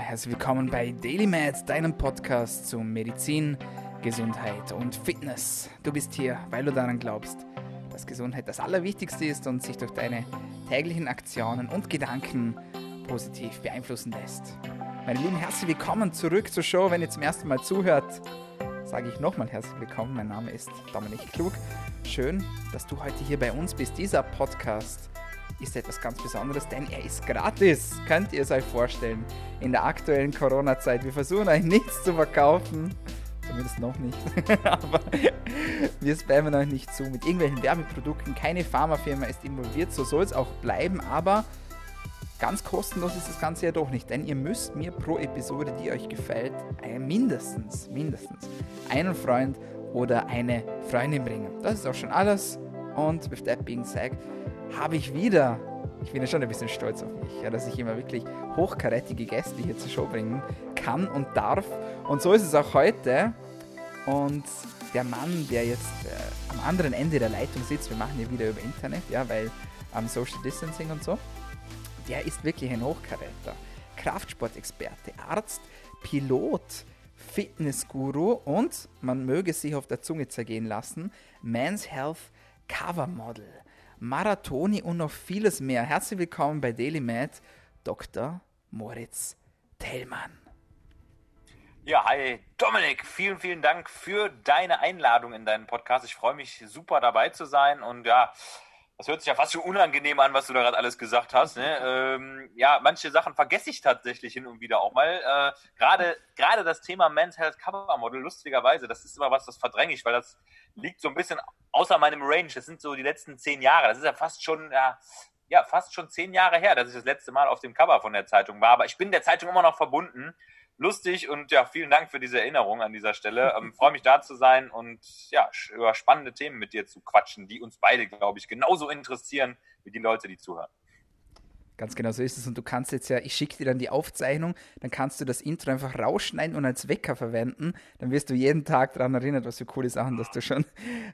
Herzlich willkommen bei DailyMed, deinem Podcast zu Medizin, Gesundheit und Fitness. Du bist hier, weil du daran glaubst, dass Gesundheit das Allerwichtigste ist und sich durch deine täglichen Aktionen und Gedanken positiv beeinflussen lässt. Meine Lieben, herzlich willkommen zurück zur Show. Wenn ihr zum ersten Mal zuhört, sage ich nochmal herzlich willkommen. Mein Name ist Dominik Klug. Schön, dass du heute hier bei uns bist. Dieser Podcast ist etwas ganz Besonderes, denn er ist gratis. Könnt ihr es euch vorstellen? In der aktuellen Corona-Zeit. Wir versuchen euch nichts zu verkaufen. Zumindest noch nicht. Aber wir spammen euch nicht zu mit irgendwelchen Werbeprodukten. Keine Pharmafirma ist involviert. So soll es auch bleiben. Aber ganz kostenlos ist das Ganze ja doch nicht. Denn ihr müsst mir pro Episode, die euch gefällt, mindestens, mindestens einen Freund oder eine Freundin bringen. Das ist auch schon alles. Und with that being said, habe ich wieder, ich bin ja schon ein bisschen stolz auf mich, ja, dass ich immer wirklich hochkarätige Gäste hier zur Show bringen kann und darf. Und so ist es auch heute. Und der Mann, der jetzt äh, am anderen Ende der Leitung sitzt, wir machen hier wieder über Internet, ja, weil am ähm, Social Distancing und so, der ist wirklich ein Hochkaräter. Kraftsportexperte, Arzt, Pilot, Fitnessguru und, man möge sich auf der Zunge zergehen lassen, Men's Health Cover Model. Marathoni und noch vieles mehr. Herzlich willkommen bei Daily Med, Dr. Moritz Tellmann. Ja, hi Dominik, vielen, vielen Dank für deine Einladung in deinen Podcast. Ich freue mich super dabei zu sein und ja, das hört sich ja fast schon unangenehm an, was du da gerade alles gesagt hast. Ne? Ähm, ja, manche Sachen vergesse ich tatsächlich hin und wieder auch mal. Äh, gerade, gerade das Thema Men's Health Cover Model, lustigerweise, das ist immer was, das verdränge ich, weil das liegt so ein bisschen außer meinem Range. Das sind so die letzten zehn Jahre. Das ist ja fast schon, ja, ja, fast schon zehn Jahre her, dass ich das letzte Mal auf dem Cover von der Zeitung war. Aber ich bin der Zeitung immer noch verbunden. Lustig und ja, vielen Dank für diese Erinnerung an dieser Stelle. Ähm, Freue mich da zu sein und ja, über spannende Themen mit dir zu quatschen, die uns beide, glaube ich, genauso interessieren wie die Leute, die zuhören. Ganz genau so ist es. Und du kannst jetzt ja, ich schicke dir dann die Aufzeichnung, dann kannst du das Intro einfach rausschneiden und als Wecker verwenden. Dann wirst du jeden Tag daran erinnert, was für coole Sachen, dass du schon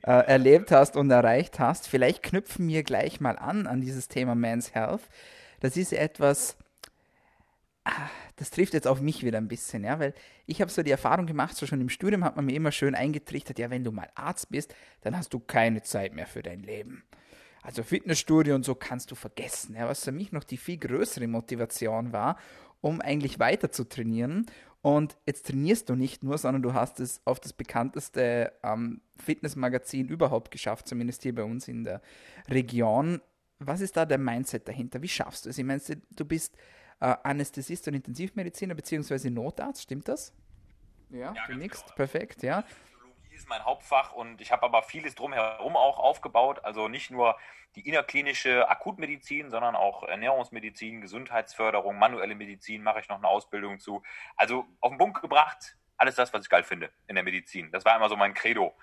äh, erlebt hast und erreicht hast. Vielleicht knüpfen wir gleich mal an an dieses Thema Man's Health. Das ist etwas, ah, das trifft jetzt auf mich wieder ein bisschen, ja, weil ich habe so die Erfahrung gemacht, so schon im Studium hat man mir immer schön eingetrichtert, ja, wenn du mal Arzt bist, dann hast du keine Zeit mehr für dein Leben. Also Fitnessstudio und so kannst du vergessen. Ja, was für mich noch die viel größere Motivation war, um eigentlich weiter zu trainieren. Und jetzt trainierst du nicht nur, sondern du hast es auf das bekannteste ähm, Fitnessmagazin überhaupt geschafft, zumindest hier bei uns in der Region. Was ist da der Mindset dahinter? Wie schaffst du es? Ich meine, du bist äh, Anästhesist und Intensivmediziner bzw. Notarzt, stimmt das? Ja, ja du nix, genau. perfekt, ja ist mein Hauptfach und ich habe aber vieles drumherum auch aufgebaut. Also nicht nur die innerklinische Akutmedizin, sondern auch Ernährungsmedizin, Gesundheitsförderung, manuelle Medizin mache ich noch eine Ausbildung zu. Also auf den Punkt gebracht, alles das, was ich geil finde in der Medizin. Das war immer so mein Credo.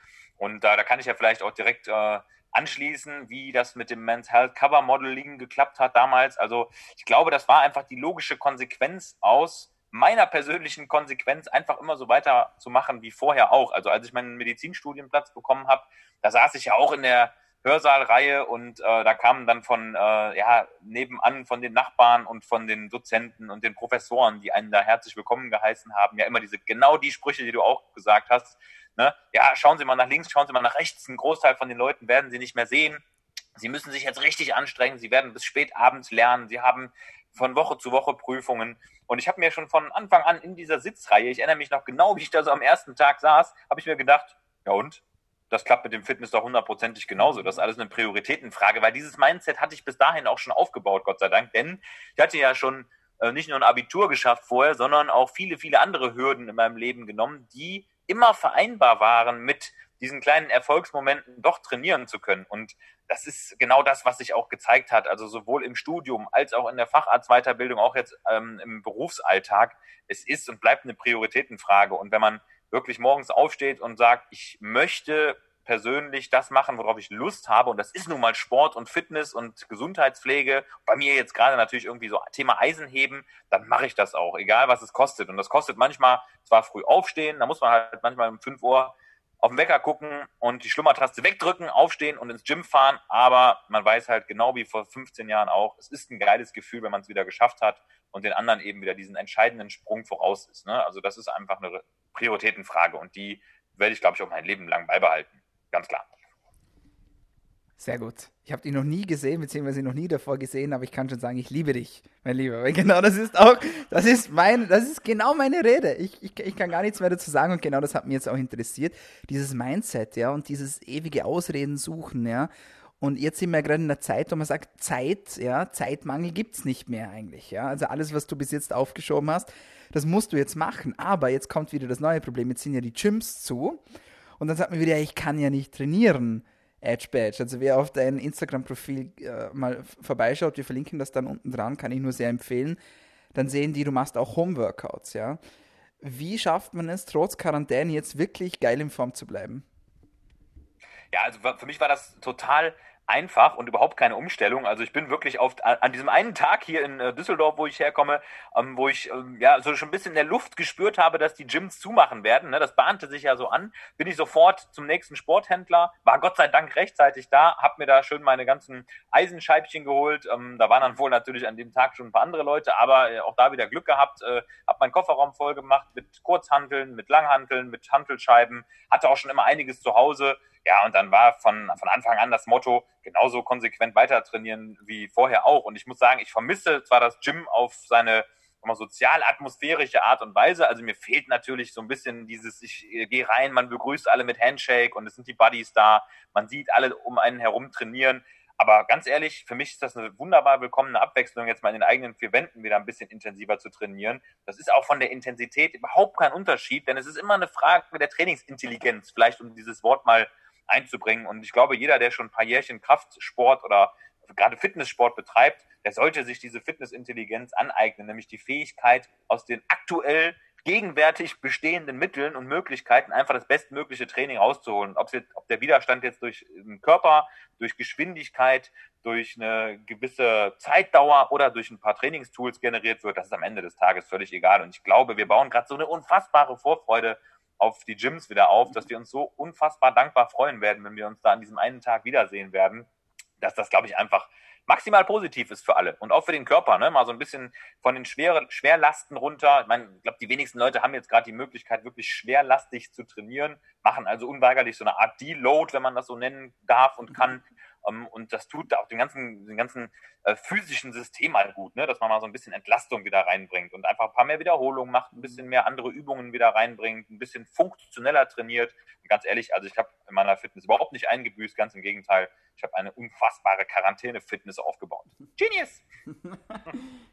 Und äh, da kann ich ja vielleicht auch direkt äh, anschließen, wie das mit dem Men's Health Cover Modeling geklappt hat damals. Also ich glaube, das war einfach die logische Konsequenz aus meiner persönlichen Konsequenz einfach immer so weiterzumachen wie vorher auch. Also als ich meinen Medizinstudienplatz bekommen habe, da saß ich ja auch in der Hörsaalreihe und äh, da kamen dann von äh, ja nebenan von den Nachbarn und von den Dozenten und den Professoren, die einen da herzlich willkommen geheißen haben, ja immer diese genau die Sprüche, die du auch gesagt hast. Ne? Ja, schauen Sie mal nach links, schauen Sie mal nach rechts. Ein Großteil von den Leuten werden Sie nicht mehr sehen. Sie müssen sich jetzt richtig anstrengen. Sie werden bis spät abends lernen. Sie haben von Woche zu Woche Prüfungen. Und ich habe mir schon von Anfang an in dieser Sitzreihe, ich erinnere mich noch genau, wie ich da so am ersten Tag saß, habe ich mir gedacht, ja und? Das klappt mit dem Fitness doch hundertprozentig genauso. Das ist alles eine Prioritätenfrage, weil dieses Mindset hatte ich bis dahin auch schon aufgebaut, Gott sei Dank. Denn ich hatte ja schon äh, nicht nur ein Abitur geschafft vorher, sondern auch viele, viele andere Hürden in meinem Leben genommen, die immer vereinbar waren mit diesen kleinen Erfolgsmomenten doch trainieren zu können. Und das ist genau das, was sich auch gezeigt hat. Also sowohl im Studium als auch in der Facharztweiterbildung, auch jetzt ähm, im Berufsalltag. Es ist und bleibt eine Prioritätenfrage. Und wenn man wirklich morgens aufsteht und sagt, ich möchte persönlich das machen, worauf ich Lust habe. Und das ist nun mal Sport und Fitness und Gesundheitspflege. Bei mir jetzt gerade natürlich irgendwie so Thema Eisenheben, dann mache ich das auch, egal was es kostet. Und das kostet manchmal zwar früh aufstehen, da muss man halt manchmal um 5 Uhr auf den Wecker gucken und die Schlummertaste wegdrücken, aufstehen und ins Gym fahren. Aber man weiß halt genau wie vor 15 Jahren auch, es ist ein geiles Gefühl, wenn man es wieder geschafft hat. und den anderen eben wieder diesen entscheidenden Sprung voraus ist. Ne? Also das ist einfach eine Prioritätenfrage und die werde ich, glaube ich, auch mein Leben lang beibehalten. Ganz klar. Sehr gut. Ich habe dich noch nie gesehen, beziehungsweise noch nie davor gesehen, aber ich kann schon sagen, ich liebe dich, mein Lieber. Weil genau das ist auch, das ist mein, das ist genau meine Rede. Ich, ich, ich kann gar nichts mehr dazu sagen und genau das hat mich jetzt auch interessiert. Dieses Mindset, ja, und dieses ewige Ausreden suchen, ja. Und jetzt sind wir gerade in der Zeit, wo man sagt, Zeit, ja, Zeitmangel gibt es nicht mehr eigentlich, ja. Also alles, was du bis jetzt aufgeschoben hast, das musst du jetzt machen. Aber jetzt kommt wieder das neue Problem. Jetzt sind ja die Gyms zu. Und dann sagt man wieder, ich kann ja nicht trainieren. Edge Badge. Also wer auf dein Instagram-Profil äh, mal vorbeischaut, wir verlinken das dann unten dran, kann ich nur sehr empfehlen. Dann sehen die, du machst auch Home-Workouts, ja. Wie schafft man es, trotz Quarantäne jetzt wirklich geil in Form zu bleiben? Ja, also für mich war das total einfach und überhaupt keine Umstellung. Also ich bin wirklich auf, an diesem einen Tag hier in äh, Düsseldorf, wo ich herkomme, ähm, wo ich ähm, ja so schon ein bisschen in der Luft gespürt habe, dass die Gyms zumachen werden. Ne? Das bahnte sich ja so an. Bin ich sofort zum nächsten Sporthändler, war Gott sei Dank rechtzeitig da, habe mir da schön meine ganzen Eisenscheibchen geholt. Ähm, da waren dann wohl natürlich an dem Tag schon ein paar andere Leute, aber äh, auch da wieder Glück gehabt. Äh, habe meinen Kofferraum voll gemacht mit Kurzhanteln, mit Langhanteln, mit Hantelscheiben. Hatte auch schon immer einiges zu Hause. Ja, und dann war von, von Anfang an das Motto, genauso konsequent weiter trainieren wie vorher auch. Und ich muss sagen, ich vermisse zwar das Gym auf seine sozial-atmosphärische Art und Weise. Also mir fehlt natürlich so ein bisschen dieses, ich gehe rein, man begrüßt alle mit Handshake und es sind die Buddies da, man sieht alle um einen herum trainieren. Aber ganz ehrlich, für mich ist das eine wunderbar willkommene Abwechslung, jetzt mal in den eigenen vier Wänden wieder ein bisschen intensiver zu trainieren. Das ist auch von der Intensität überhaupt kein Unterschied, denn es ist immer eine Frage der Trainingsintelligenz, vielleicht um dieses Wort mal einzubringen. Und ich glaube, jeder, der schon ein paar Jährchen Kraftsport oder gerade Fitnesssport betreibt, der sollte sich diese Fitnessintelligenz aneignen, nämlich die Fähigkeit, aus den aktuell gegenwärtig bestehenden Mitteln und Möglichkeiten einfach das bestmögliche Training rauszuholen. Ob, jetzt, ob der Widerstand jetzt durch den Körper, durch Geschwindigkeit, durch eine gewisse Zeitdauer oder durch ein paar Trainingstools generiert wird, das ist am Ende des Tages völlig egal. Und ich glaube, wir bauen gerade so eine unfassbare Vorfreude auf die Gyms wieder auf, dass wir uns so unfassbar dankbar freuen werden, wenn wir uns da an diesem einen Tag wiedersehen werden, dass das, glaube ich, einfach maximal positiv ist für alle und auch für den Körper, ne? Mal so ein bisschen von den Schwer Schwerlasten runter. Ich meine, ich glaube, die wenigsten Leute haben jetzt gerade die Möglichkeit, wirklich schwerlastig zu trainieren, machen also unweigerlich so eine Art Deload, wenn man das so nennen darf und kann. Ähm, und das tut auch dem ganzen, dem ganzen äh, physischen System mal gut, ne? dass man mal so ein bisschen Entlastung wieder reinbringt und einfach ein paar mehr Wiederholungen macht, ein bisschen mehr andere Übungen wieder reinbringt, ein bisschen funktioneller trainiert. Und ganz ehrlich, also ich habe in meiner Fitness überhaupt nicht eingebüßt, ganz im Gegenteil. Ich habe eine unfassbare Quarantäne-Fitness aufgebaut. Genius!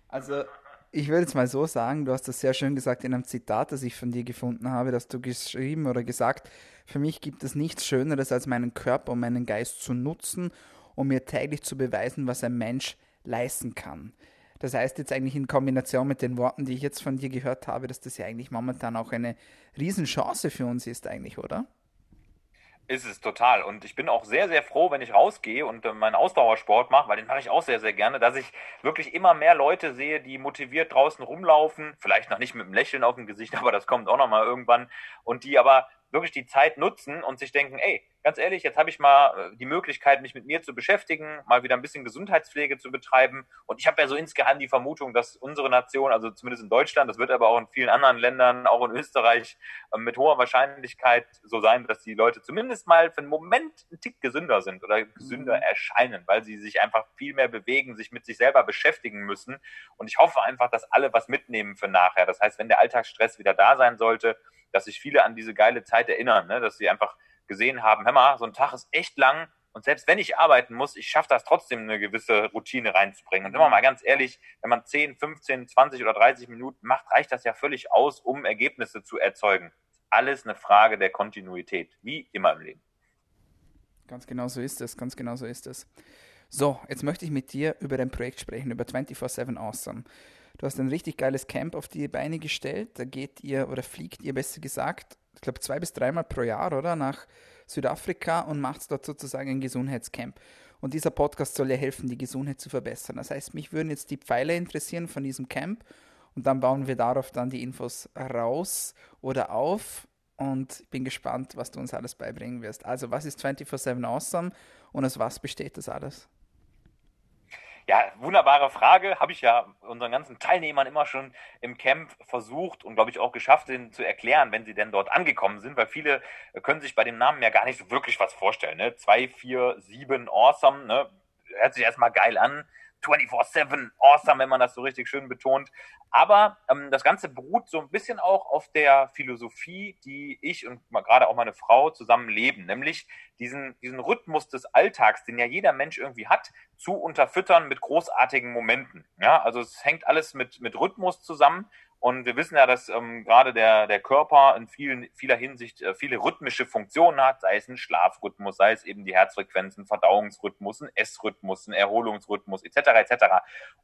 also ich würde jetzt mal so sagen, du hast das sehr schön gesagt in einem Zitat, das ich von dir gefunden habe, dass du geschrieben oder gesagt, für mich gibt es nichts Schöneres, als meinen Körper und meinen Geist zu nutzen, um mir täglich zu beweisen, was ein Mensch leisten kann. Das heißt jetzt eigentlich in Kombination mit den Worten, die ich jetzt von dir gehört habe, dass das ja eigentlich momentan auch eine Riesenchance für uns ist eigentlich, oder? Ist es total. Und ich bin auch sehr, sehr froh, wenn ich rausgehe und äh, meinen Ausdauersport mache, weil den mache ich auch sehr, sehr gerne, dass ich wirklich immer mehr Leute sehe, die motiviert draußen rumlaufen. Vielleicht noch nicht mit einem Lächeln auf dem Gesicht, aber das kommt auch noch mal irgendwann. Und die aber wirklich die Zeit nutzen und sich denken, ey, ganz ehrlich, jetzt habe ich mal äh, die Möglichkeit, mich mit mir zu beschäftigen, mal wieder ein bisschen Gesundheitspflege zu betreiben. Und ich habe ja so insgeheim die Vermutung, dass unsere Nation, also zumindest in Deutschland, das wird aber auch in vielen anderen Ländern, auch in Österreich, ähm, mit hoher Wahrscheinlichkeit so sein, dass die Leute zumindest mal für einen Moment einen Tick gesünder sind oder gesünder mhm. erscheinen, weil sie sich einfach viel mehr bewegen, sich mit sich selber beschäftigen müssen. Und ich hoffe einfach, dass alle was mitnehmen für nachher. Das heißt, wenn der Alltagsstress wieder da sein sollte, dass sich viele an diese geile Zeit erinnern, ne? dass sie einfach gesehen haben, hör mal, so ein Tag ist echt lang und selbst wenn ich arbeiten muss, ich schaffe das trotzdem, eine gewisse Routine reinzubringen. Und immer mal ganz ehrlich, wenn man 10, 15, 20 oder 30 Minuten macht, reicht das ja völlig aus, um Ergebnisse zu erzeugen. Alles eine Frage der Kontinuität, wie immer im Leben. Ganz genau so ist es, ganz genau so ist es. So, jetzt möchte ich mit dir über dein Projekt sprechen, über 24-7 Awesome. Du hast ein richtig geiles Camp auf die Beine gestellt. Da geht ihr oder fliegt ihr besser gesagt, ich glaube zwei bis dreimal pro Jahr, oder? Nach Südafrika und macht dort sozusagen ein Gesundheitscamp. Und dieser Podcast soll ja helfen, die Gesundheit zu verbessern. Das heißt, mich würden jetzt die Pfeiler interessieren von diesem Camp und dann bauen wir darauf dann die Infos raus oder auf und bin gespannt, was du uns alles beibringen wirst. Also, was ist 24-7 Awesome und aus was besteht das alles? Ja, wunderbare Frage. Habe ich ja unseren ganzen Teilnehmern immer schon im Camp versucht und glaube ich auch geschafft, ihnen zu erklären, wenn sie denn dort angekommen sind, weil viele können sich bei dem Namen ja gar nicht so wirklich was vorstellen. Ne? 2, 4, 7, awesome, ne? hört sich erstmal geil an. 24-7 awesome, wenn man das so richtig schön betont. Aber ähm, das Ganze beruht so ein bisschen auch auf der Philosophie, die ich und gerade auch meine Frau zusammen leben, nämlich diesen, diesen Rhythmus des Alltags, den ja jeder Mensch irgendwie hat, zu unterfüttern mit großartigen Momenten. Ja, also es hängt alles mit, mit Rhythmus zusammen und wir wissen ja, dass ähm, gerade der, der Körper in vielen, vieler Hinsicht äh, viele rhythmische Funktionen hat, sei es ein Schlafrhythmus, sei es eben die Herzfrequenzen, Verdauungsrhythmus, ein Essrhythmus, ein Erholungsrhythmus etc. etc.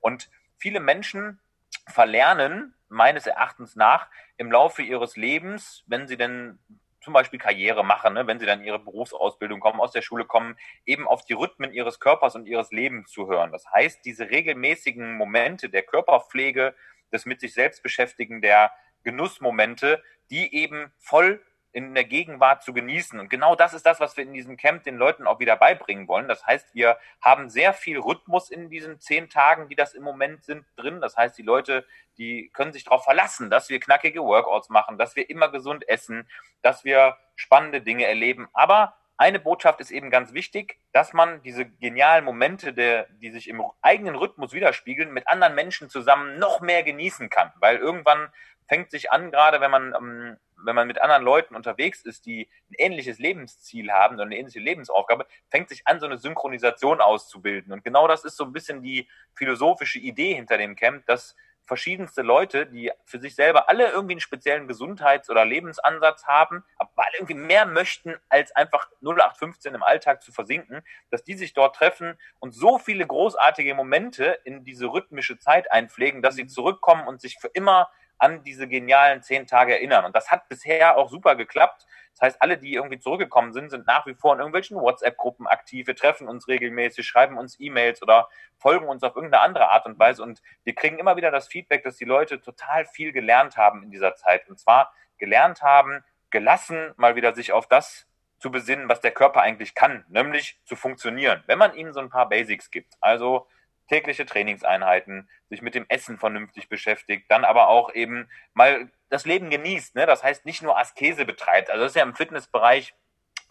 Und viele Menschen verlernen meines Erachtens nach im Laufe ihres Lebens, wenn sie denn zum Beispiel Karriere machen, ne, wenn sie dann ihre Berufsausbildung kommen, aus der Schule kommen, eben auf die Rhythmen ihres Körpers und ihres Lebens zu hören. Das heißt, diese regelmäßigen Momente der Körperpflege, des mit sich selbst beschäftigen, der Genussmomente, die eben voll in der Gegenwart zu genießen. Und genau das ist das, was wir in diesem Camp den Leuten auch wieder beibringen wollen. Das heißt, wir haben sehr viel Rhythmus in diesen zehn Tagen, die das im Moment sind, drin. Das heißt, die Leute, die können sich darauf verlassen, dass wir knackige Workouts machen, dass wir immer gesund essen, dass wir spannende Dinge erleben. Aber eine Botschaft ist eben ganz wichtig, dass man diese genialen Momente, der, die sich im eigenen Rhythmus widerspiegeln, mit anderen Menschen zusammen noch mehr genießen kann. Weil irgendwann fängt sich an, gerade wenn man, ähm, wenn man mit anderen Leuten unterwegs ist, die ein ähnliches Lebensziel haben oder eine ähnliche Lebensaufgabe, fängt sich an, so eine Synchronisation auszubilden. Und genau das ist so ein bisschen die philosophische Idee hinter dem Camp, dass verschiedenste Leute, die für sich selber alle irgendwie einen speziellen Gesundheits- oder Lebensansatz haben, aber alle irgendwie mehr möchten, als einfach 0815 im Alltag zu versinken, dass die sich dort treffen und so viele großartige Momente in diese rhythmische Zeit einpflegen, dass sie mhm. zurückkommen und sich für immer an diese genialen zehn Tage erinnern. Und das hat bisher auch super geklappt. Das heißt, alle, die irgendwie zurückgekommen sind, sind nach wie vor in irgendwelchen WhatsApp-Gruppen aktiv. Wir treffen uns regelmäßig, schreiben uns E-Mails oder folgen uns auf irgendeine andere Art und Weise. Und wir kriegen immer wieder das Feedback, dass die Leute total viel gelernt haben in dieser Zeit. Und zwar gelernt haben, gelassen mal wieder sich auf das zu besinnen, was der Körper eigentlich kann, nämlich zu funktionieren. Wenn man ihnen so ein paar Basics gibt. Also tägliche Trainingseinheiten, sich mit dem Essen vernünftig beschäftigt, dann aber auch eben mal das Leben genießt. Ne? Das heißt, nicht nur Askese betreibt. Also das ist ja im Fitnessbereich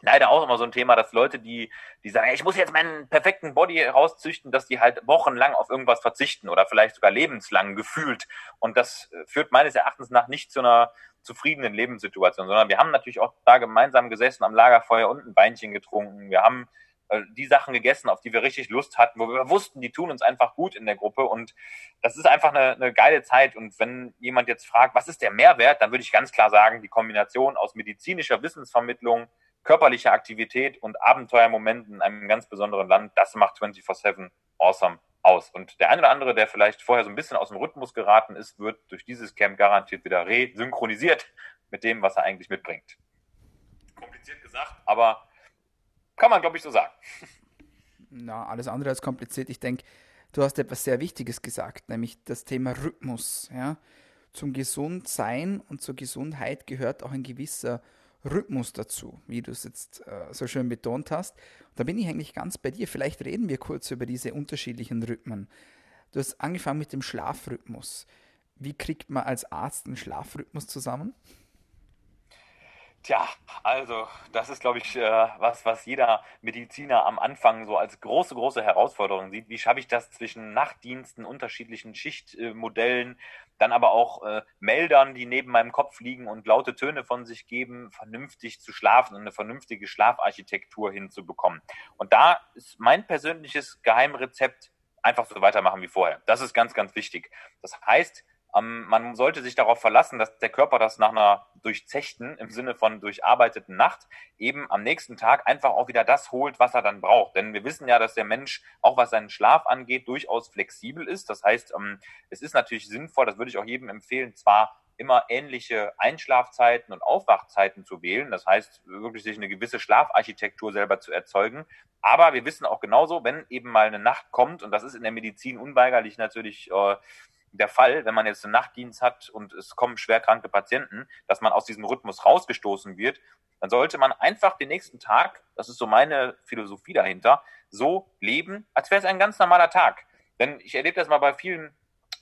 leider auch immer so ein Thema, dass Leute, die, die sagen, ich muss jetzt meinen perfekten Body rauszüchten, dass die halt wochenlang auf irgendwas verzichten oder vielleicht sogar lebenslang gefühlt. Und das äh, führt meines Erachtens nach nicht zu einer zufriedenen Lebenssituation, sondern wir haben natürlich auch da gemeinsam gesessen am Lagerfeuer und ein Beinchen getrunken. Wir haben die Sachen gegessen, auf die wir richtig Lust hatten, wo wir wussten, die tun uns einfach gut in der Gruppe und das ist einfach eine, eine geile Zeit und wenn jemand jetzt fragt, was ist der Mehrwert, dann würde ich ganz klar sagen, die Kombination aus medizinischer Wissensvermittlung, körperlicher Aktivität und Abenteuermomenten in einem ganz besonderen Land, das macht 24-7 awesome aus. Und der eine oder andere, der vielleicht vorher so ein bisschen aus dem Rhythmus geraten ist, wird durch dieses Camp garantiert wieder resynchronisiert mit dem, was er eigentlich mitbringt. Kompliziert gesagt, aber kann man, glaube ich, so sagen. Na, alles andere als kompliziert. Ich denke, du hast etwas sehr Wichtiges gesagt, nämlich das Thema Rhythmus. Ja? Zum Gesundsein und zur Gesundheit gehört auch ein gewisser Rhythmus dazu, wie du es jetzt äh, so schön betont hast. da bin ich eigentlich ganz bei dir. Vielleicht reden wir kurz über diese unterschiedlichen Rhythmen. Du hast angefangen mit dem Schlafrhythmus. Wie kriegt man als Arzt einen Schlafrhythmus zusammen? Tja, also das ist, glaube ich, äh, was, was jeder Mediziner am Anfang so als große, große Herausforderung sieht. Wie schaffe ich das zwischen Nachtdiensten, unterschiedlichen Schichtmodellen, dann aber auch äh, Meldern, die neben meinem Kopf liegen und laute Töne von sich geben, vernünftig zu schlafen und eine vernünftige Schlafarchitektur hinzubekommen. Und da ist mein persönliches Geheimrezept einfach so weitermachen wie vorher. Das ist ganz, ganz wichtig. Das heißt, ähm, man sollte sich darauf verlassen, dass der Körper das nach einer durchzechten, im Sinne von durcharbeiteten Nacht, eben am nächsten Tag einfach auch wieder das holt, was er dann braucht. Denn wir wissen ja, dass der Mensch, auch was seinen Schlaf angeht, durchaus flexibel ist. Das heißt, ähm, es ist natürlich sinnvoll, das würde ich auch jedem empfehlen, zwar immer ähnliche Einschlafzeiten und Aufwachzeiten zu wählen. Das heißt, wirklich sich eine gewisse Schlafarchitektur selber zu erzeugen. Aber wir wissen auch genauso, wenn eben mal eine Nacht kommt, und das ist in der Medizin unweigerlich natürlich äh, der Fall, wenn man jetzt einen Nachtdienst hat und es kommen schwerkranke Patienten, dass man aus diesem Rhythmus rausgestoßen wird, dann sollte man einfach den nächsten Tag, das ist so meine Philosophie dahinter, so leben, als wäre es ein ganz normaler Tag. Denn ich erlebe das mal bei vielen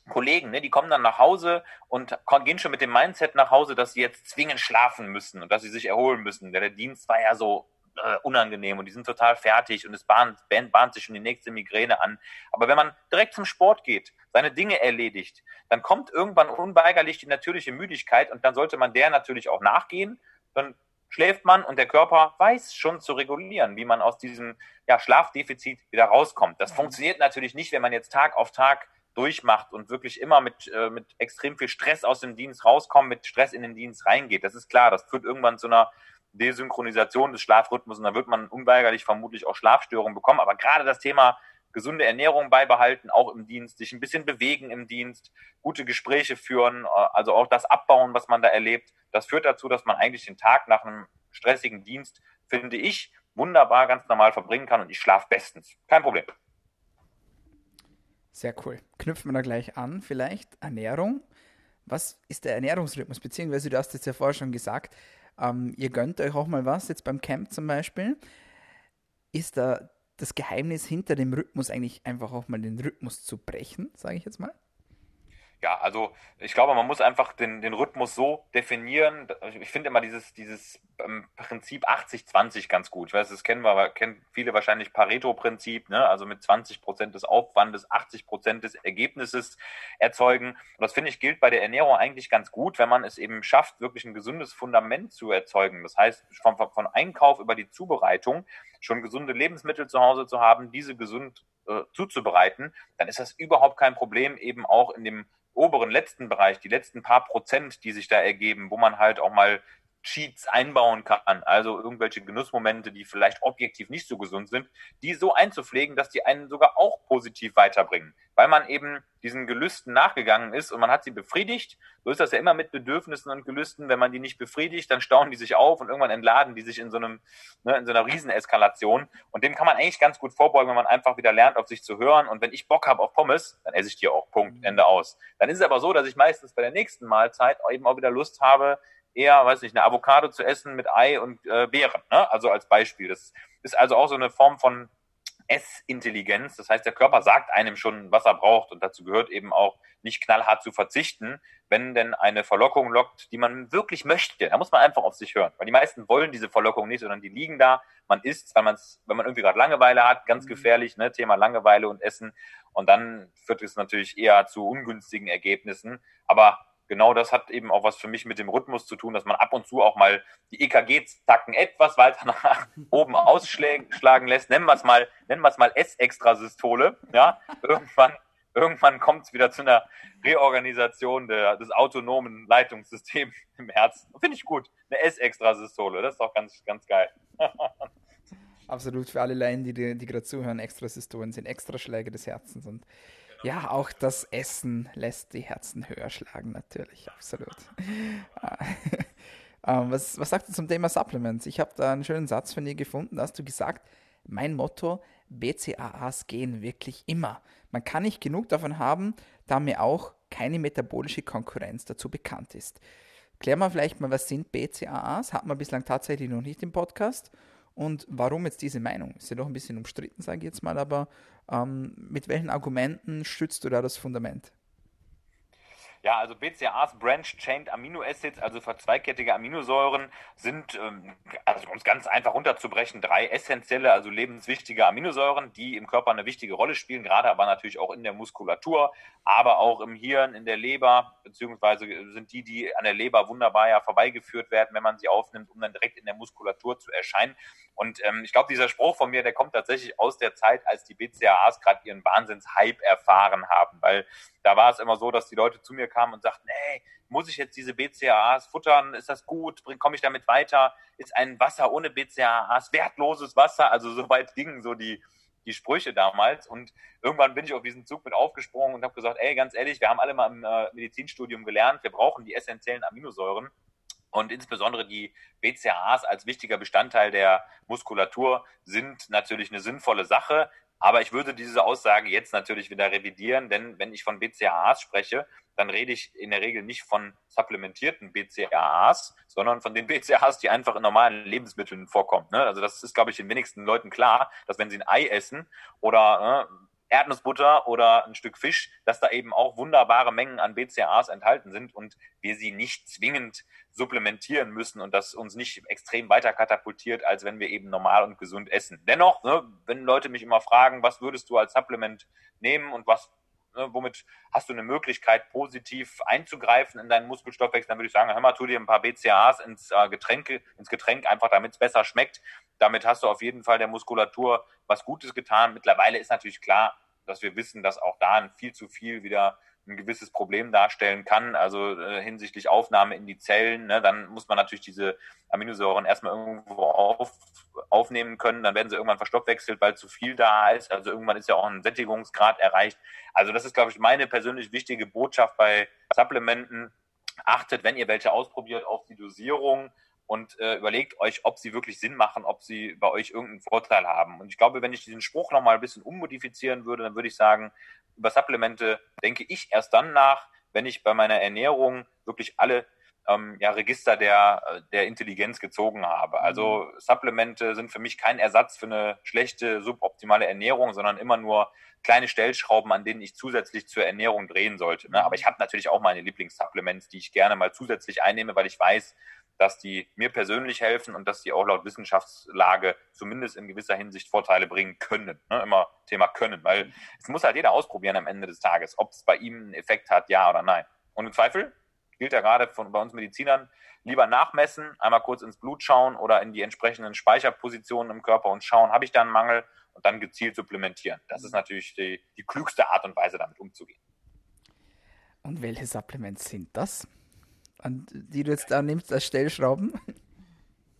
Kollegen, ne, die kommen dann nach Hause und gehen schon mit dem Mindset nach Hause, dass sie jetzt zwingend schlafen müssen und dass sie sich erholen müssen. Der, der Dienst war ja so äh, unangenehm und die sind total fertig und es bahnt, bahnt sich schon die nächste Migräne an. Aber wenn man direkt zum Sport geht, seine Dinge erledigt, dann kommt irgendwann unweigerlich die natürliche Müdigkeit und dann sollte man der natürlich auch nachgehen. Dann schläft man und der Körper weiß schon zu regulieren, wie man aus diesem ja, Schlafdefizit wieder rauskommt. Das mhm. funktioniert natürlich nicht, wenn man jetzt Tag auf Tag durchmacht und wirklich immer mit, äh, mit extrem viel Stress aus dem Dienst rauskommt, mit Stress in den Dienst reingeht. Das ist klar, das führt irgendwann zu einer Desynchronisation des Schlafrhythmus und da wird man unweigerlich vermutlich auch Schlafstörungen bekommen. Aber gerade das Thema gesunde Ernährung beibehalten, auch im Dienst, sich ein bisschen bewegen im Dienst, gute Gespräche führen, äh, also auch das Abbauen, was man da erlebt, das führt dazu, dass man eigentlich den Tag nach einem stressigen Dienst, finde ich, wunderbar ganz normal verbringen kann und ich schlafe bestens. Kein Problem. Sehr cool. Knüpfen wir da gleich an, vielleicht Ernährung. Was ist der Ernährungsrhythmus? Beziehungsweise, du hast jetzt ja vorher schon gesagt, ähm, ihr gönnt euch auch mal was, jetzt beim Camp zum Beispiel. Ist da das Geheimnis hinter dem Rhythmus eigentlich einfach auch mal den Rhythmus zu brechen, sage ich jetzt mal? Ja, also ich glaube, man muss einfach den, den Rhythmus so definieren. Ich finde immer dieses, dieses ähm, Prinzip 80-20 ganz gut. Ich weiß, das kennen wir, kennen viele wahrscheinlich Pareto-Prinzip, ne? also mit 20 Prozent des Aufwandes, 80 Prozent des Ergebnisses erzeugen. Und das finde ich gilt bei der Ernährung eigentlich ganz gut, wenn man es eben schafft, wirklich ein gesundes Fundament zu erzeugen. Das heißt, von, von Einkauf über die Zubereitung schon gesunde Lebensmittel zu Hause zu haben, diese gesund äh, zuzubereiten, dann ist das überhaupt kein Problem, eben auch in dem oberen letzten Bereich, die letzten paar Prozent, die sich da ergeben, wo man halt auch mal Cheats einbauen kann, also irgendwelche Genussmomente, die vielleicht objektiv nicht so gesund sind, die so einzupflegen, dass die einen sogar auch positiv weiterbringen, weil man eben diesen Gelüsten nachgegangen ist und man hat sie befriedigt. So ist das ja immer mit Bedürfnissen und Gelüsten, wenn man die nicht befriedigt, dann stauen die sich auf und irgendwann entladen die sich in so einem ne, in so einer Rieseneskalation und dem kann man eigentlich ganz gut vorbeugen, wenn man einfach wieder lernt, auf sich zu hören und wenn ich Bock habe auf Pommes, dann esse ich die auch. Punkt, Ende aus. Dann ist es aber so, dass ich meistens bei der nächsten Mahlzeit eben auch wieder Lust habe, eher, weiß nicht, eine Avocado zu essen mit Ei und äh, Beeren. Ne? Also als Beispiel. Das ist also auch so eine Form von Essintelligenz. Das heißt, der Körper sagt einem schon, was er braucht. Und dazu gehört eben auch nicht knallhart zu verzichten, wenn denn eine Verlockung lockt, die man wirklich möchte. Da muss man einfach auf sich hören. Weil die meisten wollen diese Verlockung nicht, sondern die liegen da. Man isst, weil, man's, wenn man irgendwie gerade Langeweile hat, ganz mhm. gefährlich, ne? Thema Langeweile und Essen. Und dann führt es natürlich eher zu ungünstigen Ergebnissen. Aber genau das hat eben auch was für mich mit dem Rhythmus zu tun, dass man ab und zu auch mal die EKG-Zacken etwas weiter nach oben ausschlagen lässt. Nennen wir es mal, nennen wir es mal S-Extrasystole. Ja, irgendwann, irgendwann kommt es wieder zu einer Reorganisation der, des autonomen Leitungssystems im Herzen. Finde ich gut. Eine S-Extrasystole, das ist doch ganz, ganz geil. Absolut für alle Laien, die, die gerade zuhören, Extrasystolen sind Extraschläge des Herzens und ja, auch das Essen lässt die Herzen höher schlagen, natürlich, absolut. ähm, was, was sagt ihr zum Thema Supplements? Ich habe da einen schönen Satz von dir gefunden, da hast du gesagt, mein Motto, BCAAs gehen wirklich immer. Man kann nicht genug davon haben, da mir auch keine metabolische Konkurrenz dazu bekannt ist. Klären wir vielleicht mal, was sind BCAAs? Hat man bislang tatsächlich noch nicht im Podcast. Und warum jetzt diese Meinung? Ist ja doch ein bisschen umstritten, sage ich jetzt mal, aber ähm, mit welchen Argumenten stützt du da das Fundament? Ja, also BCAAs, Branch-Chained Amino Acids, also verzweigkettige Aminosäuren, sind, ähm, also um es ganz einfach runterzubrechen, drei essentielle, also lebenswichtige Aminosäuren, die im Körper eine wichtige Rolle spielen, gerade aber natürlich auch in der Muskulatur, aber auch im Hirn, in der Leber, beziehungsweise sind die, die an der Leber wunderbar ja vorbeigeführt werden, wenn man sie aufnimmt, um dann direkt in der Muskulatur zu erscheinen. Und ähm, ich glaube, dieser Spruch von mir, der kommt tatsächlich aus der Zeit, als die BCAAs gerade ihren Wahnsinns-Hype erfahren haben, weil da war es immer so, dass die Leute zu mir kamen und sagten, hey, muss ich jetzt diese BCAAs futtern? Ist das gut? Komme ich damit weiter? Ist ein Wasser ohne BCAAs wertloses Wasser? Also soweit gingen so die, die Sprüche damals. Und irgendwann bin ich auf diesen Zug mit aufgesprungen und habe gesagt, ey, ganz ehrlich, wir haben alle mal im äh, Medizinstudium gelernt, wir brauchen die essentiellen Aminosäuren. Und insbesondere die BCAAs als wichtiger Bestandteil der Muskulatur sind natürlich eine sinnvolle Sache. Aber ich würde diese Aussage jetzt natürlich wieder revidieren, denn wenn ich von BCAAs spreche, dann rede ich in der Regel nicht von supplementierten BCAAs, sondern von den BCAAs, die einfach in normalen Lebensmitteln vorkommen. Ne? Also das ist, glaube ich, den wenigsten Leuten klar, dass wenn sie ein Ei essen oder ne, Erdnussbutter oder ein Stück Fisch, dass da eben auch wunderbare Mengen an BCAAs enthalten sind und wir sie nicht zwingend supplementieren müssen und das uns nicht extrem weiter katapultiert, als wenn wir eben normal und gesund essen. Dennoch, ne, wenn Leute mich immer fragen, was würdest du als Supplement nehmen und was Ne, womit hast du eine Möglichkeit, positiv einzugreifen in deinen Muskelstoffwechsel, dann würde ich sagen, hör mal, tu dir ein paar BCAAs ins, äh, Getränke, ins Getränk, einfach damit es besser schmeckt. Damit hast du auf jeden Fall der Muskulatur was Gutes getan. Mittlerweile ist natürlich klar, dass wir wissen, dass auch da viel zu viel wieder ein gewisses Problem darstellen kann, also äh, hinsichtlich Aufnahme in die Zellen, ne, dann muss man natürlich diese Aminosäuren erstmal irgendwo auf, aufnehmen können, dann werden sie irgendwann verstoffwechselt, weil zu viel da ist, also irgendwann ist ja auch ein Sättigungsgrad erreicht. Also das ist, glaube ich, meine persönlich wichtige Botschaft bei Supplementen. Achtet, wenn ihr welche ausprobiert, auf die Dosierung und äh, überlegt euch, ob sie wirklich Sinn machen, ob sie bei euch irgendeinen Vorteil haben. Und ich glaube, wenn ich diesen Spruch nochmal ein bisschen ummodifizieren würde, dann würde ich sagen, über Supplemente denke ich erst dann nach, wenn ich bei meiner Ernährung wirklich alle ähm, ja, Register der, der Intelligenz gezogen habe. Also mhm. Supplemente sind für mich kein Ersatz für eine schlechte, suboptimale Ernährung, sondern immer nur kleine Stellschrauben, an denen ich zusätzlich zur Ernährung drehen sollte. Ne? Aber ich habe natürlich auch meine Lieblingssupplements, die ich gerne mal zusätzlich einnehme, weil ich weiß, dass die mir persönlich helfen und dass die auch laut Wissenschaftslage zumindest in gewisser Hinsicht Vorteile bringen können. Ne? Immer Thema können, weil es muss halt jeder ausprobieren am Ende des Tages, ob es bei ihm einen Effekt hat, ja oder nein. Und im Zweifel gilt ja gerade von bei uns Medizinern, lieber nachmessen, einmal kurz ins Blut schauen oder in die entsprechenden Speicherpositionen im Körper und schauen, habe ich da einen Mangel und dann gezielt supplementieren. Das ist natürlich die, die klügste Art und Weise, damit umzugehen. Und welche Supplements sind das? An die du jetzt da nimmst als Stellschrauben?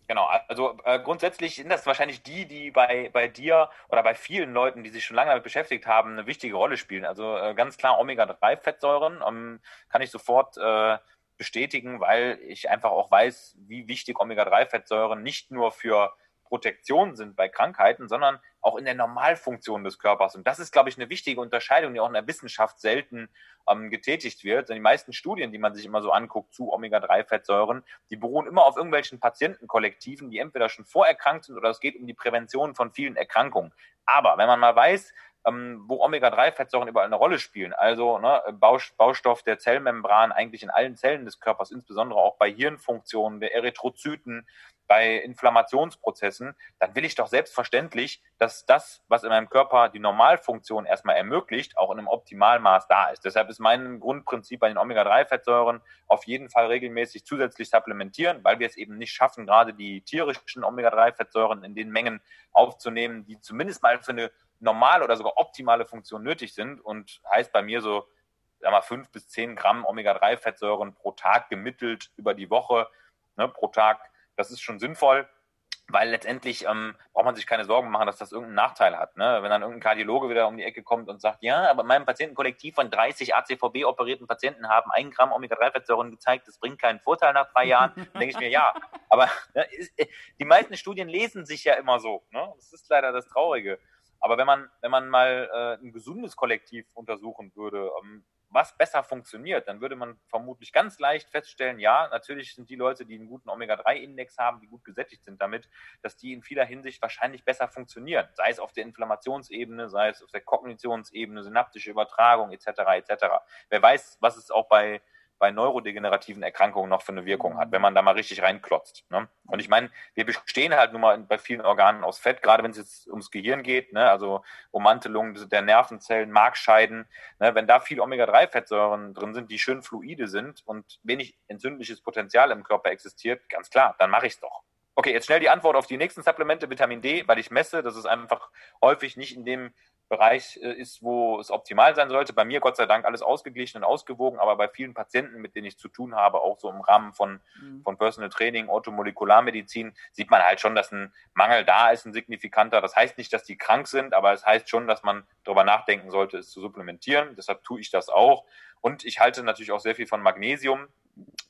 Genau, also äh, grundsätzlich sind das wahrscheinlich die, die bei, bei dir oder bei vielen Leuten, die sich schon lange damit beschäftigt haben, eine wichtige Rolle spielen. Also äh, ganz klar Omega-3-Fettsäuren ähm, kann ich sofort äh, bestätigen, weil ich einfach auch weiß, wie wichtig Omega-3-Fettsäuren nicht nur für Protektion sind bei Krankheiten, sondern auch in der Normalfunktion des Körpers. Und das ist, glaube ich, eine wichtige Unterscheidung, die auch in der Wissenschaft selten ähm, getätigt wird. Denn die meisten Studien, die man sich immer so anguckt zu Omega-3-Fettsäuren, die beruhen immer auf irgendwelchen Patientenkollektiven, die entweder schon vorerkrankt sind oder es geht um die Prävention von vielen Erkrankungen. Aber wenn man mal weiß, ähm, wo Omega-3-Fettsäuren überall eine Rolle spielen. Also ne, Baustoff der Zellmembran eigentlich in allen Zellen des Körpers, insbesondere auch bei Hirnfunktionen, der Erythrozyten, bei Inflammationsprozessen, dann will ich doch selbstverständlich, dass das, was in meinem Körper die Normalfunktion erstmal ermöglicht, auch in einem Optimalmaß da ist. Deshalb ist mein Grundprinzip bei den Omega-3-Fettsäuren auf jeden Fall regelmäßig zusätzlich supplementieren, weil wir es eben nicht schaffen, gerade die tierischen Omega-3-Fettsäuren in den Mengen aufzunehmen, die zumindest mal für eine normale oder sogar optimale Funktion nötig sind und heißt bei mir so, sag mal, fünf bis zehn Gramm Omega-3-Fettsäuren pro Tag gemittelt über die Woche, ne, pro Tag. Das ist schon sinnvoll, weil letztendlich ähm, braucht man sich keine Sorgen machen, dass das irgendeinen Nachteil hat. Ne? Wenn dann irgendein Kardiologe wieder um die Ecke kommt und sagt, ja, aber meinem Patientenkollektiv von 30 ACVB-operierten Patienten haben ein Gramm Omega-3-Fettsäuren gezeigt, das bringt keinen Vorteil nach drei Jahren, dann denke ich mir, ja, aber ne, ist, die meisten Studien lesen sich ja immer so. Ne? Das ist leider das Traurige. Aber wenn man, wenn man mal äh, ein gesundes Kollektiv untersuchen würde, ähm, was besser funktioniert, dann würde man vermutlich ganz leicht feststellen, ja, natürlich sind die Leute, die einen guten Omega-3-Index haben, die gut gesättigt sind damit, dass die in vieler Hinsicht wahrscheinlich besser funktionieren. Sei es auf der Inflammationsebene, sei es auf der Kognitionsebene, synaptische Übertragung etc. etc. Wer weiß, was es auch bei bei neurodegenerativen Erkrankungen noch für eine Wirkung hat, wenn man da mal richtig reinklotzt. Ne? Und ich meine, wir bestehen halt nun mal bei vielen Organen aus Fett, gerade wenn es jetzt ums Gehirn geht, ne? also Ummantelung der Nervenzellen, Markscheiden. Ne? Wenn da viel Omega-3-Fettsäuren drin sind, die schön fluide sind und wenig entzündliches Potenzial im Körper existiert, ganz klar, dann mache ich es doch. Okay, jetzt schnell die Antwort auf die nächsten Supplemente, Vitamin D, weil ich messe, dass es einfach häufig nicht in dem Bereich äh, ist, wo es optimal sein sollte. Bei mir Gott sei Dank alles ausgeglichen und ausgewogen, aber bei vielen Patienten, mit denen ich zu tun habe, auch so im Rahmen von, mhm. von Personal Training, Orthomolekularmedizin, sieht man halt schon, dass ein Mangel da ist, ein signifikanter. Das heißt nicht, dass die krank sind, aber es heißt schon, dass man darüber nachdenken sollte, es zu supplementieren. Deshalb tue ich das auch. Und ich halte natürlich auch sehr viel von Magnesium.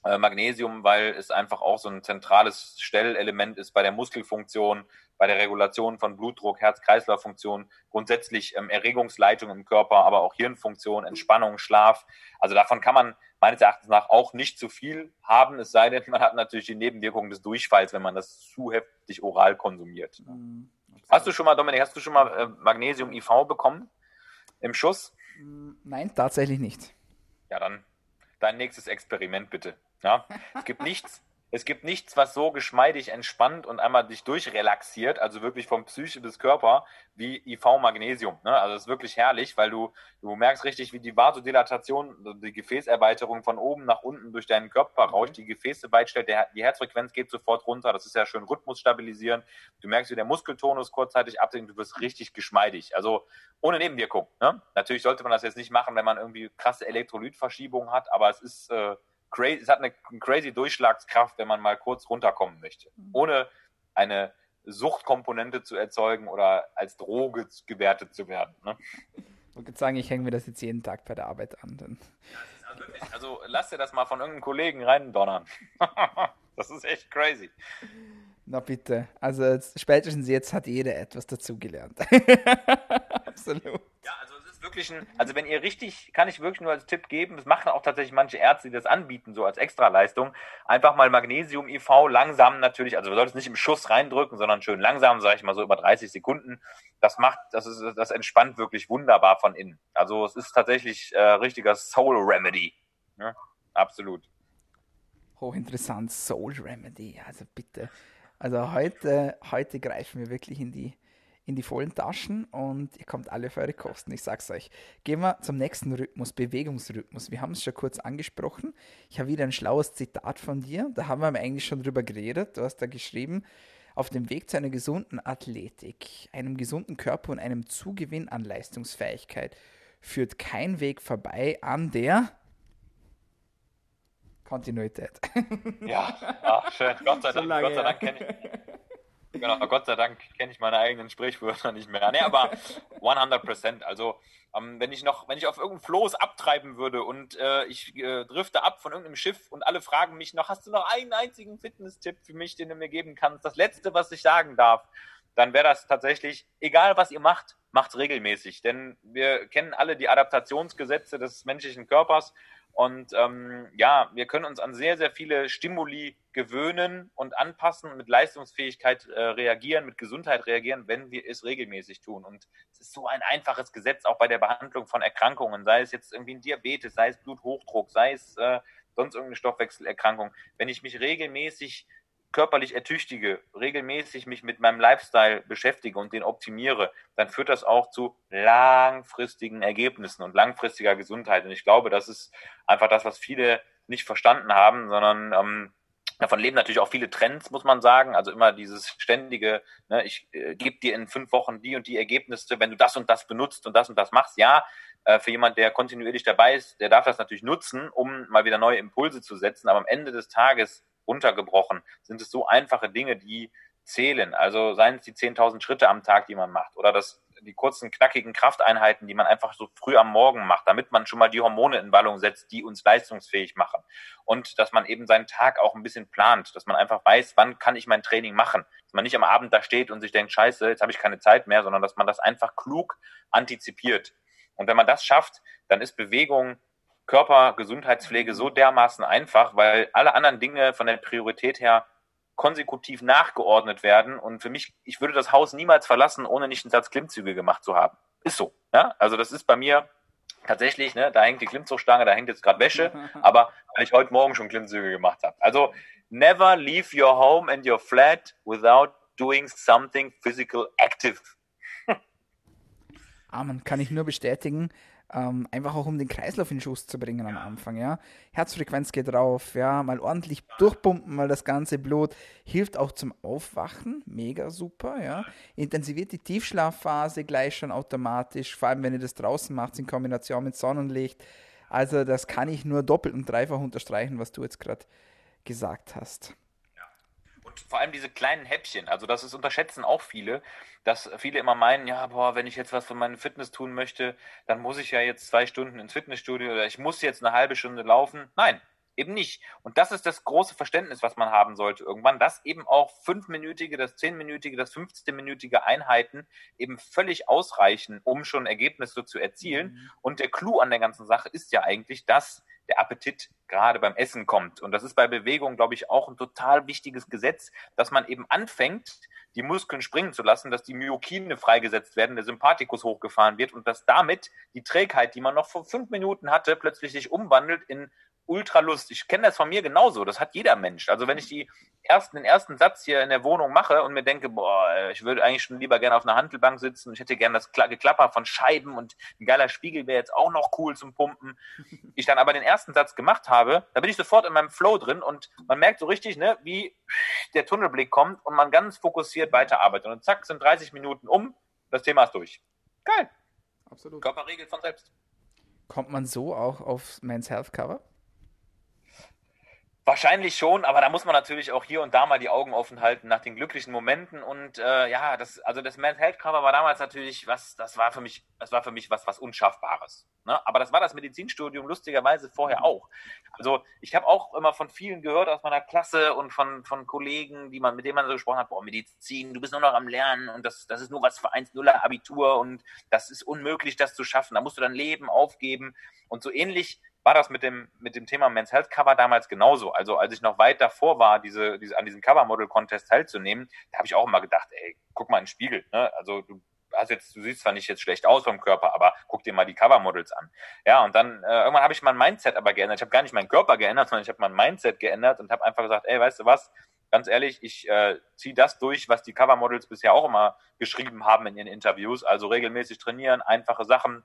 Äh, Magnesium, weil es einfach auch so ein zentrales Stellelement ist bei der Muskelfunktion, bei der Regulation von Blutdruck, Herz-Kreislauf-Funktion, grundsätzlich ähm, Erregungsleitung im Körper, aber auch Hirnfunktion, Entspannung, Schlaf. Also davon kann man meines Erachtens nach auch nicht zu viel haben, es sei denn, man hat natürlich die Nebenwirkungen des Durchfalls, wenn man das zu heftig oral konsumiert. Mhm, hast du schon mal, Dominik, hast du schon mal äh, Magnesium IV bekommen? im Schuss? Nein, tatsächlich nicht. Ja, dann dein nächstes Experiment bitte. Ja, es gibt nichts, es gibt nichts, was so geschmeidig entspannt und einmal dich durchrelaxiert, also wirklich vom Psyche bis Körper, wie IV-Magnesium. Ne? Also es ist wirklich herrlich, weil du, du merkst richtig, wie die Vasodilatation, die Gefäßerweiterung von oben nach unten durch deinen Körper rauscht, die Gefäße weit stellt, der, die Herzfrequenz geht sofort runter, das ist ja schön Rhythmus stabilisieren. Du merkst, wie der Muskeltonus kurzzeitig absinkt, du wirst richtig geschmeidig. Also ohne Nebenwirkung. Ne? Natürlich sollte man das jetzt nicht machen, wenn man irgendwie krasse Elektrolytverschiebungen hat, aber es ist... Äh, crazy, es hat eine crazy Durchschlagskraft, wenn man mal kurz runterkommen möchte. Mhm. Ohne eine Suchtkomponente zu erzeugen oder als Droge gewertet zu werden. Ne? Ich würde sagen, ich hänge mir das jetzt jeden Tag bei der Arbeit an. Denn... Also, also lass dir das mal von irgendeinem Kollegen reindonnern. das ist echt crazy. Na bitte. Also spätestens jetzt hat jeder etwas dazugelernt. Absolut. Ja, also wirklich ein, also wenn ihr richtig, kann ich wirklich nur als Tipp geben, das machen auch tatsächlich manche Ärzte, die das anbieten, so als Extraleistung, einfach mal Magnesium IV langsam natürlich, also wir sollten es nicht im Schuss reindrücken, sondern schön langsam, sage ich mal so über 30 Sekunden. Das macht, das ist, das entspannt wirklich wunderbar von innen. Also es ist tatsächlich äh, richtiger Soul Remedy. Ja, absolut. Hochinteressant, Soul Remedy, also bitte. Also heute, heute greifen wir wirklich in die in die vollen Taschen und ihr kommt alle auf eure Kosten. Ich sag's euch. Gehen wir zum nächsten Rhythmus, Bewegungsrhythmus. Wir haben es schon kurz angesprochen. Ich habe wieder ein schlaues Zitat von dir. Da haben wir eigentlich schon drüber geredet. Du hast da geschrieben, auf dem Weg zu einer gesunden Athletik, einem gesunden Körper und einem Zugewinn an Leistungsfähigkeit führt kein Weg vorbei an der Kontinuität. Ja, ach, schön. Gott sei Dank, so Gott sei Dank kenne ich, Genau, Gott sei Dank kenne ich meine eigenen Sprichwörter nicht mehr. Nee, aber 100 Prozent. Also, ähm, wenn ich noch, wenn ich auf irgendeinem Floß abtreiben würde und äh, ich äh, drifte ab von irgendeinem Schiff und alle fragen mich noch, hast du noch einen einzigen Fitness-Tipp für mich, den du mir geben kannst? Das letzte, was ich sagen darf, dann wäre das tatsächlich, egal was ihr macht, macht's regelmäßig. Denn wir kennen alle die Adaptationsgesetze des menschlichen Körpers und ähm, ja, wir können uns an sehr, sehr viele Stimuli gewöhnen und anpassen mit Leistungsfähigkeit äh, reagieren, mit Gesundheit reagieren, wenn wir es regelmäßig tun. Und es ist so ein einfaches Gesetz auch bei der Behandlung von Erkrankungen, sei es jetzt irgendwie ein Diabetes, sei es Bluthochdruck, sei es äh, sonst irgendeine Stoffwechselerkrankung. Wenn ich mich regelmäßig körperlich ertüchtige, regelmäßig mich mit meinem Lifestyle beschäftige und den optimiere, dann führt das auch zu langfristigen Ergebnissen und langfristiger Gesundheit. Und ich glaube, das ist einfach das, was viele nicht verstanden haben, sondern ähm, Davon leben natürlich auch viele Trends, muss man sagen. Also immer dieses ständige, ne, ich äh, gebe dir in fünf Wochen die und die Ergebnisse, wenn du das und das benutzt und das und das machst. Ja, äh, für jemand, der kontinuierlich dabei ist, der darf das natürlich nutzen, um mal wieder neue Impulse zu setzen. Aber am Ende des Tages runtergebrochen, sind es so einfache Dinge, die zählen. Also seien es die 10.000 Schritte am Tag, die man macht, oder das, die kurzen, knackigen Krafteinheiten, die man einfach so früh am Morgen macht, damit man schon mal die Hormone in Wallung setzt, die uns leistungsfähig machen. Und dass man eben seinen Tag auch ein bisschen plant, dass man einfach weiß, wann kann ich mein Training machen. Dass man nicht am Abend da steht und sich denkt, scheiße, jetzt habe ich keine Zeit mehr, sondern dass man das einfach klug antizipiert. Und wenn man das schafft, dann ist Bewegung Körpergesundheitspflege so dermaßen einfach, weil alle anderen Dinge von der Priorität her konsekutiv nachgeordnet werden. Und für mich, ich würde das Haus niemals verlassen, ohne nicht einen Satz Klimmzüge gemacht zu haben. Ist so. Ja? Also das ist bei mir tatsächlich, ne, da hängt die Klimmzugstange, da hängt jetzt gerade Wäsche, aber weil ich heute Morgen schon Klimmzüge gemacht habe. Also never leave your home and your flat without doing something physical active. Amen, kann ich nur bestätigen. Ähm, einfach auch um den Kreislauf in Schuss zu bringen am Anfang, ja. Herzfrequenz geht rauf, ja, mal ordentlich durchpumpen, mal das ganze Blut, hilft auch zum Aufwachen, mega super, ja. Intensiviert die Tiefschlafphase gleich schon automatisch, vor allem wenn ihr das draußen macht in Kombination mit Sonnenlicht. Also das kann ich nur doppelt und dreifach unterstreichen, was du jetzt gerade gesagt hast vor allem diese kleinen Häppchen, also das ist unterschätzen auch viele, dass viele immer meinen, ja, boah, wenn ich jetzt was für meine Fitness tun möchte, dann muss ich ja jetzt zwei Stunden ins Fitnessstudio oder ich muss jetzt eine halbe Stunde laufen. Nein, eben nicht. Und das ist das große Verständnis, was man haben sollte irgendwann, dass eben auch fünfminütige, das zehnminütige, das fünfzehnminütige Einheiten eben völlig ausreichen, um schon Ergebnisse zu erzielen. Mhm. Und der Clou an der ganzen Sache ist ja eigentlich, dass der Appetit gerade beim Essen kommt. Und das ist bei Bewegung, glaube ich, auch ein total wichtiges Gesetz, dass man eben anfängt, die Muskeln springen zu lassen, dass die Myokine freigesetzt werden, der Sympathikus hochgefahren wird und dass damit die Trägheit, die man noch vor fünf Minuten hatte, plötzlich sich umwandelt in Ultralust. Ich kenne das von mir genauso. Das hat jeder Mensch. Also wenn ich die ersten, den ersten Satz hier in der Wohnung mache und mir denke, boah, ich würde eigentlich schon lieber gerne auf einer Handelbank sitzen und ich hätte gerne das Geklapper von Scheiben und ein geiler Spiegel wäre jetzt auch noch cool zum Pumpen. Ich dann aber den ersten Satz gemacht habe, da bin ich sofort in meinem Flow drin und man merkt so richtig, ne, wie der Tunnelblick kommt und man ganz fokussiert weiterarbeitet. Und zack, sind 30 Minuten um, das Thema ist durch. Geil. Absolut. Körper regelt von selbst. Kommt man so auch aufs Men's Health Cover? Wahrscheinlich schon, aber da muss man natürlich auch hier und da mal die Augen offen halten nach den glücklichen Momenten. Und äh, ja, das, also das Men's Health Cover war damals natürlich was, das war für mich, das war für mich was, was Unschaffbares. Ne? Aber das war das Medizinstudium lustigerweise vorher auch. Also ich habe auch immer von vielen gehört aus meiner Klasse und von, von Kollegen, die man, mit denen man so gesprochen hat, boah, Medizin, du bist nur noch am Lernen und das, das ist nur was für 1-0er Abitur und das ist unmöglich, das zu schaffen. Da musst du dein Leben aufgeben. Und so ähnlich war das mit dem, mit dem Thema Men's Health Cover damals genauso. Also als ich noch weit davor war, diese, diese, an diesem Cover Model Contest teilzunehmen, da habe ich auch immer gedacht, ey, guck mal in den Spiegel. Ne? Also du hast jetzt, du siehst zwar nicht jetzt schlecht aus vom Körper, aber guck dir mal die Cover Models an. Ja, und dann äh, irgendwann habe ich mein Mindset aber geändert. Ich habe gar nicht meinen Körper geändert, sondern ich habe mein Mindset geändert und habe einfach gesagt, ey, weißt du was? Ganz ehrlich, ich äh, ziehe das durch, was die Cover Models bisher auch immer geschrieben haben in ihren Interviews. Also regelmäßig trainieren, einfache Sachen,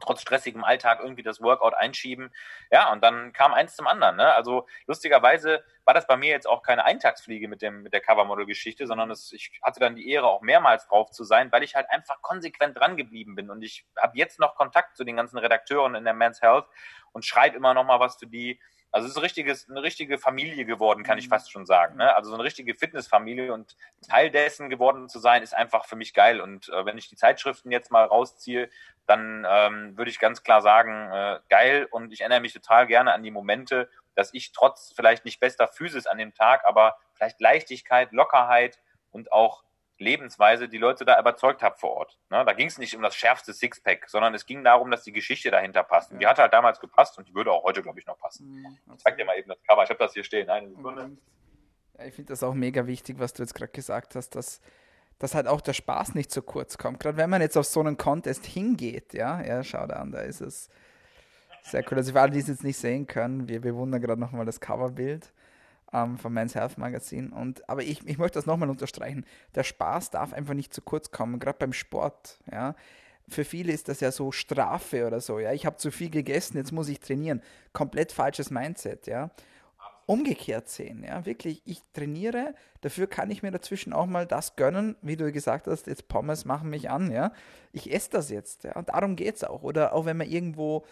trotz stressigem Alltag irgendwie das Workout einschieben. Ja, und dann kam eins zum anderen. Ne? Also lustigerweise war das bei mir jetzt auch keine Eintagsfliege mit, dem, mit der Covermodel-Geschichte, sondern es, ich hatte dann die Ehre, auch mehrmals drauf zu sein, weil ich halt einfach konsequent dran geblieben bin. Und ich habe jetzt noch Kontakt zu den ganzen Redakteuren in der Men's Health und schreibe immer noch mal was für die. Also es ist ein richtiges, eine richtige Familie geworden, kann ich mhm. fast schon sagen. Ne? Also so eine richtige Fitnessfamilie und Teil dessen geworden zu sein, ist einfach für mich geil. Und äh, wenn ich die Zeitschriften jetzt mal rausziehe, dann ähm, würde ich ganz klar sagen, äh, geil. Und ich erinnere mich total gerne an die Momente, dass ich trotz vielleicht nicht bester Physis an dem Tag, aber vielleicht Leichtigkeit, Lockerheit und auch Lebensweise die Leute da überzeugt habe vor Ort. Ne? Da ging es nicht um das schärfste Sixpack, sondern es ging darum, dass die Geschichte dahinter passt. Und die hat halt damals gepasst und die würde auch heute, glaube ich, noch passen. Mhm, ich zeig dir mal eben das Cover. Ich habe das hier stehen. Eine Sekunde. Ja, ich finde das auch mega wichtig, was du jetzt gerade gesagt hast, dass, dass halt auch der Spaß nicht zu kurz kommt. Gerade wenn man jetzt auf so einen Contest hingeht, ja, ja, schau da an, da ist es sehr cool. Also für alle, die es jetzt nicht sehen können, wir bewundern gerade nochmal das Coverbild ähm, vom Men's Health Magazin. Und, aber ich, ich möchte das nochmal unterstreichen. Der Spaß darf einfach nicht zu kurz kommen, gerade beim Sport. Ja. Für viele ist das ja so Strafe oder so. Ja. Ich habe zu viel gegessen, jetzt muss ich trainieren. Komplett falsches Mindset. Ja. Umgekehrt sehen, ja, wirklich, ich trainiere, dafür kann ich mir dazwischen auch mal das gönnen, wie du gesagt hast, jetzt Pommes machen mich an, ja, ich esse das jetzt, ja, und darum geht es auch, oder auch wenn man irgendwo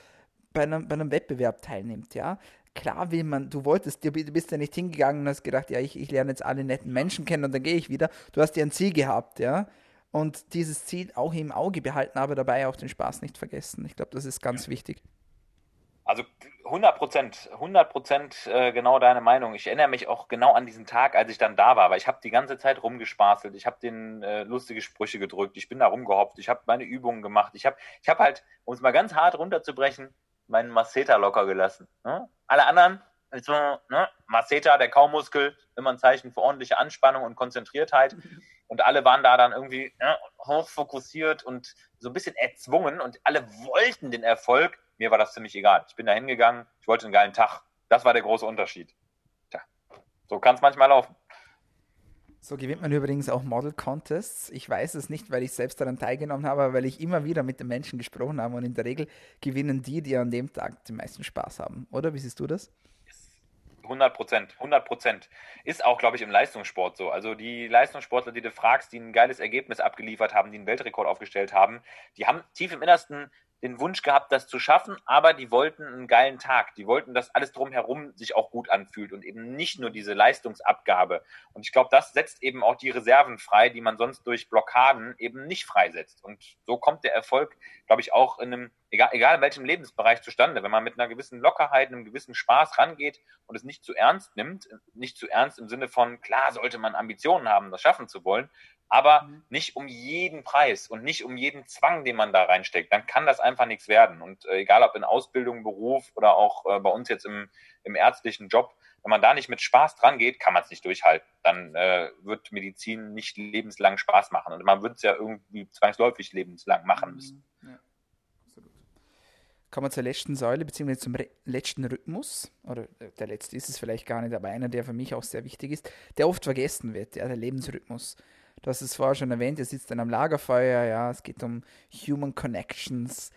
bei einem, bei einem Wettbewerb teilnimmt, ja, klar will man, du wolltest, du bist ja nicht hingegangen und hast gedacht, ja, ich, ich lerne jetzt alle netten Menschen kennen und dann gehe ich wieder. Du hast ja ein Ziel gehabt, ja. Und dieses Ziel auch im Auge behalten, aber dabei auch den Spaß nicht vergessen. Ich glaube, das ist ganz wichtig. Also 100 Prozent, 100 Prozent äh, genau deine Meinung. Ich erinnere mich auch genau an diesen Tag, als ich dann da war, weil ich habe die ganze Zeit rumgespaßelt, ich habe den äh, lustige Sprüche gedrückt, ich bin da rumgehopft, ich habe meine Übungen gemacht, ich habe, ich habe halt, um es mal ganz hart runterzubrechen, meinen Masseter locker gelassen. Ne? Alle anderen, also, ne? Masseter, der Kaumuskel, immer ein Zeichen für ordentliche Anspannung und Konzentriertheit. Und alle waren da dann irgendwie ne, hochfokussiert und so ein bisschen erzwungen und alle wollten den Erfolg. Mir war das ziemlich egal. Ich bin da hingegangen, ich wollte einen geilen Tag. Das war der große Unterschied. Tja, so kann es manchmal laufen. So gewinnt man übrigens auch Model Contests. Ich weiß es nicht, weil ich selbst daran teilgenommen habe, aber weil ich immer wieder mit den Menschen gesprochen habe und in der Regel gewinnen die, die an dem Tag den meisten Spaß haben. Oder wie siehst du das? 100 Prozent, 100 Prozent. Ist auch, glaube ich, im Leistungssport so. Also die Leistungssportler, die du fragst, die ein geiles Ergebnis abgeliefert haben, die einen Weltrekord aufgestellt haben, die haben tief im Innersten den Wunsch gehabt, das zu schaffen, aber die wollten einen geilen Tag. Die wollten, dass alles drumherum sich auch gut anfühlt und eben nicht nur diese Leistungsabgabe. Und ich glaube, das setzt eben auch die Reserven frei, die man sonst durch Blockaden eben nicht freisetzt. Und so kommt der Erfolg, glaube ich, auch in einem, egal, egal in welchem Lebensbereich zustande. Wenn man mit einer gewissen Lockerheit, einem gewissen Spaß rangeht und es nicht zu ernst nimmt, nicht zu ernst im Sinne von, klar sollte man Ambitionen haben, das schaffen zu wollen, aber mhm. nicht um jeden Preis und nicht um jeden Zwang, den man da reinsteckt. Dann kann das einfach nichts werden. Und äh, egal ob in Ausbildung, Beruf oder auch äh, bei uns jetzt im, im ärztlichen Job, wenn man da nicht mit Spaß dran geht, kann man es nicht durchhalten. Dann äh, wird Medizin nicht lebenslang Spaß machen. Und man wird es ja irgendwie zwangsläufig lebenslang machen müssen. Mhm. Ja, absolut. Kommen wir zur letzten Säule, beziehungsweise zum letzten Rhythmus. Oder äh, der letzte ist es vielleicht gar nicht, aber einer, der für mich auch sehr wichtig ist, der oft vergessen wird, ja, der Lebensrhythmus. Du hast es vorher schon erwähnt, ihr sitzt dann am Lagerfeuer, ja, es geht um Human Connections.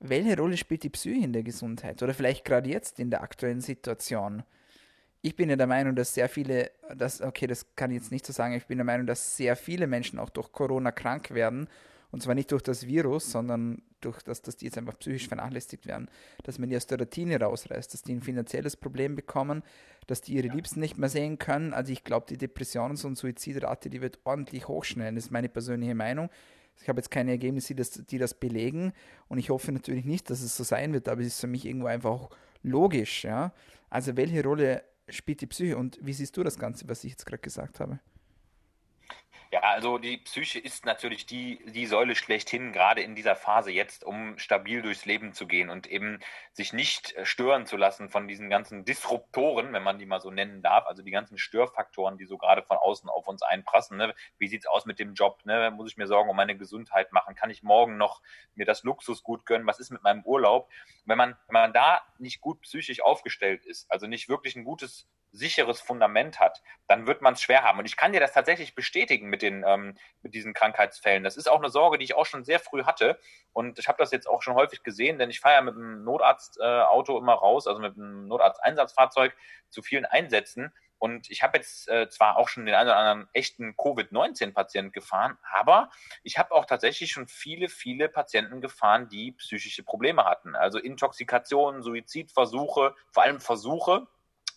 Welche Rolle spielt die Psyche in der Gesundheit oder vielleicht gerade jetzt in der aktuellen Situation? Ich bin ja der Meinung, dass sehr viele, dass, okay, das kann ich jetzt nicht so sagen, ich bin der Meinung, dass sehr viele Menschen auch durch Corona krank werden und zwar nicht durch das Virus, sondern durch das, dass die jetzt einfach psychisch vernachlässigt werden. Dass man die aus der Routine rausreißt, dass die ein finanzielles Problem bekommen, dass die ihre Liebsten nicht mehr sehen können. Also ich glaube, die Depressions- und Suizidrate, die wird ordentlich hochschnellen. Das ist meine persönliche Meinung. Ich habe jetzt keine Ergebnisse, die das, die das belegen und ich hoffe natürlich nicht, dass es so sein wird, aber es ist für mich irgendwo einfach auch logisch. Ja? Also welche Rolle spielt die Psyche und wie siehst du das Ganze, was ich jetzt gerade gesagt habe? Ja, also die Psyche ist natürlich die, die Säule schlechthin, gerade in dieser Phase jetzt, um stabil durchs Leben zu gehen und eben sich nicht äh, stören zu lassen von diesen ganzen Disruptoren, wenn man die mal so nennen darf, also die ganzen Störfaktoren, die so gerade von außen auf uns einprassen. Ne? Wie sieht's aus mit dem Job? Ne? Muss ich mir Sorgen um meine Gesundheit machen? Kann ich morgen noch mir das Luxusgut gönnen? Was ist mit meinem Urlaub? Wenn man, wenn man da nicht gut psychisch aufgestellt ist, also nicht wirklich ein gutes sicheres Fundament hat, dann wird man es schwer haben. Und ich kann dir das tatsächlich bestätigen mit, den, ähm, mit diesen Krankheitsfällen. Das ist auch eine Sorge, die ich auch schon sehr früh hatte. Und ich habe das jetzt auch schon häufig gesehen, denn ich fahre ja mit einem Notarztauto äh, immer raus, also mit einem Notarzteinsatzfahrzeug zu vielen Einsätzen. Und ich habe jetzt äh, zwar auch schon den einen oder anderen echten Covid-19-Patienten gefahren, aber ich habe auch tatsächlich schon viele, viele Patienten gefahren, die psychische Probleme hatten. Also Intoxikationen, Suizidversuche, vor allem Versuche,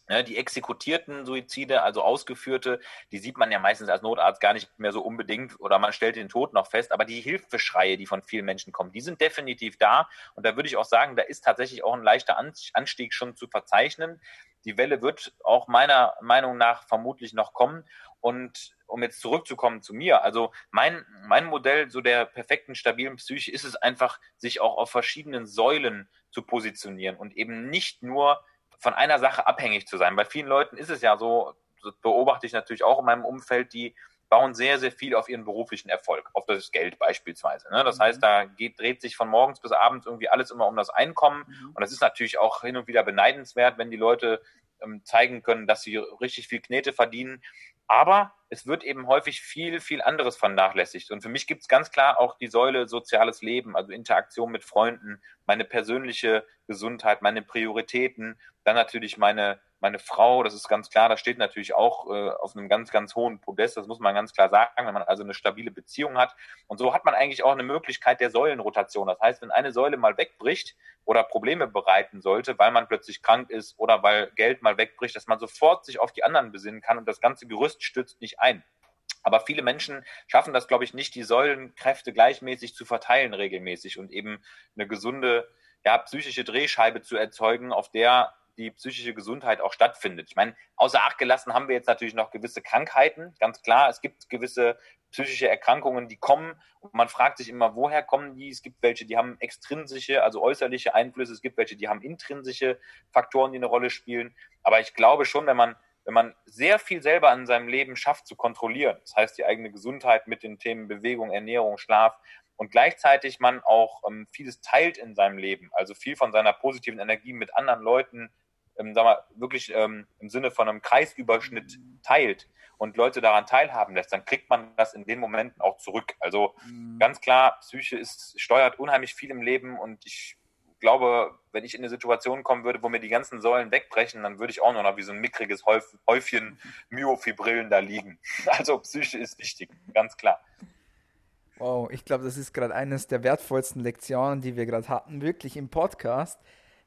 die exekutierten Suizide, also ausgeführte, die sieht man ja meistens als Notarzt gar nicht mehr so unbedingt oder man stellt den Tod noch fest. Aber die Hilfeschreie, die von vielen Menschen kommen, die sind definitiv da. Und da würde ich auch sagen, da ist tatsächlich auch ein leichter Anstieg schon zu verzeichnen. Die Welle wird auch meiner Meinung nach vermutlich noch kommen. Und um jetzt zurückzukommen zu mir, also mein, mein Modell so der perfekten, stabilen Psyche ist es einfach, sich auch auf verschiedenen Säulen zu positionieren und eben nicht nur von einer Sache abhängig zu sein. Bei vielen Leuten ist es ja so, das beobachte ich natürlich auch in meinem Umfeld, die bauen sehr, sehr viel auf ihren beruflichen Erfolg, auf das Geld beispielsweise. Ne? Das mhm. heißt, da geht, dreht sich von morgens bis abends irgendwie alles immer um das Einkommen. Mhm. Und das ist natürlich auch hin und wieder beneidenswert, wenn die Leute ähm, zeigen können, dass sie richtig viel Knete verdienen. Aber es wird eben häufig viel, viel anderes vernachlässigt. Und für mich gibt es ganz klar auch die Säule soziales Leben, also Interaktion mit Freunden, meine persönliche Gesundheit, meine Prioritäten, dann natürlich meine meine Frau, das ist ganz klar, das steht natürlich auch äh, auf einem ganz, ganz hohen Podest, das muss man ganz klar sagen, wenn man also eine stabile Beziehung hat. Und so hat man eigentlich auch eine Möglichkeit der Säulenrotation. Das heißt, wenn eine Säule mal wegbricht oder Probleme bereiten sollte, weil man plötzlich krank ist oder weil Geld mal wegbricht, dass man sofort sich auf die anderen besinnen kann und das ganze Gerüst stützt nicht ein. Aber viele Menschen schaffen das, glaube ich, nicht, die Säulenkräfte gleichmäßig zu verteilen regelmäßig und eben eine gesunde ja, psychische Drehscheibe zu erzeugen, auf der die psychische Gesundheit auch stattfindet. Ich meine, außer Acht gelassen haben wir jetzt natürlich noch gewisse Krankheiten, ganz klar. Es gibt gewisse psychische Erkrankungen, die kommen und man fragt sich immer, woher kommen die? Es gibt welche, die haben extrinsische, also äußerliche Einflüsse. Es gibt welche, die haben intrinsische Faktoren, die eine Rolle spielen. Aber ich glaube schon, wenn man wenn man sehr viel selber in seinem Leben schafft zu kontrollieren, das heißt die eigene Gesundheit mit den Themen Bewegung, Ernährung, Schlaf und gleichzeitig man auch ähm, vieles teilt in seinem Leben, also viel von seiner positiven Energie mit anderen Leuten ähm, sag mal, wirklich ähm, im Sinne von einem Kreisüberschnitt teilt und Leute daran teilhaben lässt, dann kriegt man das in den Momenten auch zurück. Also mhm. ganz klar, Psyche ist, steuert unheimlich viel im Leben und ich glaube, wenn ich in eine Situation kommen würde, wo mir die ganzen Säulen wegbrechen, dann würde ich auch nur noch wie so ein mickriges Häufchen Myofibrillen da liegen. Also Psyche ist wichtig, ganz klar. Wow, ich glaube, das ist gerade eines der wertvollsten Lektionen, die wir gerade hatten, wirklich im Podcast.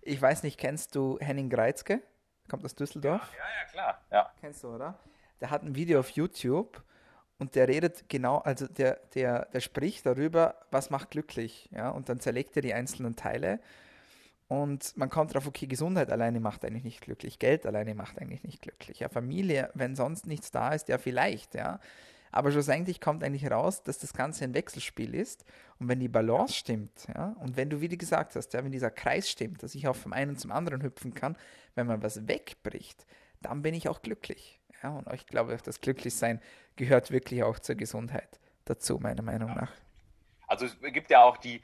Ich weiß nicht, kennst du Henning Greizke? Kommt aus Düsseldorf? Ja, ja, ja, klar. Ja. Kennst du, oder? Der hat ein Video auf YouTube und der redet genau, also der, der, der spricht darüber, was macht glücklich, ja, und dann zerlegt er die einzelnen Teile und man kommt drauf, okay, Gesundheit alleine macht eigentlich nicht glücklich, Geld alleine macht eigentlich nicht glücklich, ja, Familie, wenn sonst nichts da ist, ja, vielleicht, ja, aber schlussendlich kommt eigentlich raus, dass das Ganze ein Wechselspiel ist. Und wenn die Balance stimmt, ja, und wenn du, wie du gesagt hast, ja, wenn dieser Kreis stimmt, dass ich auch vom einen zum anderen hüpfen kann, wenn man was wegbricht, dann bin ich auch glücklich. Ja, und ich glaube, das Glücklichsein gehört wirklich auch zur Gesundheit dazu, meiner Meinung nach. Also es gibt ja auch die,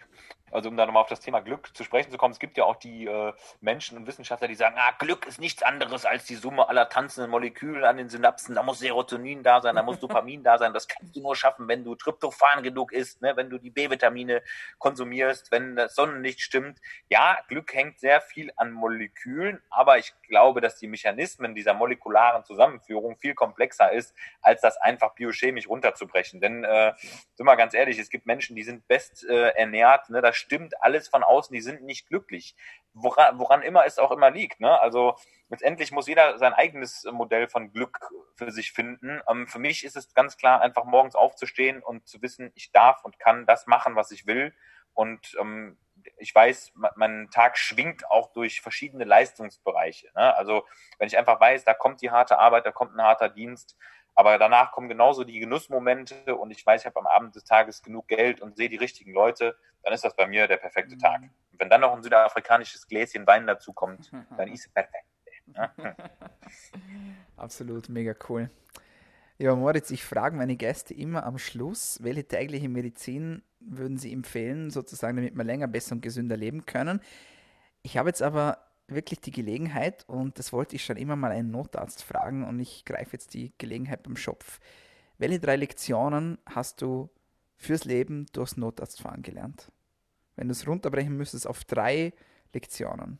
also um da nochmal auf das Thema Glück zu sprechen zu kommen, es gibt ja auch die äh, Menschen und Wissenschaftler, die sagen, ah, Glück ist nichts anderes als die Summe aller tanzenden Moleküle an den Synapsen. Da muss Serotonin da sein, da muss Dopamin da sein. Das kannst du nur schaffen, wenn du Tryptophan genug isst, ne? wenn du die B-Vitamine konsumierst, wenn das Sonnenlicht stimmt. Ja, Glück hängt sehr viel an Molekülen, aber ich glaube, dass die Mechanismen dieser molekularen Zusammenführung viel komplexer ist, als das einfach biochemisch runterzubrechen. Denn, äh, sind wir ganz ehrlich, es gibt Menschen, die sind best äh, ernährt, ne? da stimmt alles von außen, die sind nicht glücklich. Woran, woran immer es auch immer liegt. Ne? Also letztendlich muss jeder sein eigenes Modell von Glück für sich finden. Ähm, für mich ist es ganz klar, einfach morgens aufzustehen und zu wissen, ich darf und kann das machen, was ich will. Und ähm, ich weiß, mein Tag schwingt auch durch verschiedene Leistungsbereiche. Ne? Also wenn ich einfach weiß, da kommt die harte Arbeit, da kommt ein harter Dienst, aber danach kommen genauso die Genussmomente und ich weiß, ich habe am Abend des Tages genug Geld und sehe die richtigen Leute, dann ist das bei mir der perfekte Tag. Mhm. Und wenn dann noch ein südafrikanisches Gläschen Wein dazu kommt, dann ist es perfekt. Absolut, mega cool. Ja, Moritz, ich frage meine Gäste immer am Schluss, welche tägliche Medizin würden sie empfehlen, sozusagen, damit wir länger, besser und gesünder leben können. Ich habe jetzt aber wirklich die Gelegenheit, und das wollte ich schon immer mal einen Notarzt fragen, und ich greife jetzt die Gelegenheit beim Schopf. Welche drei Lektionen hast du fürs Leben durchs Notarztfahren gelernt? Wenn du es runterbrechen müsstest auf drei Lektionen,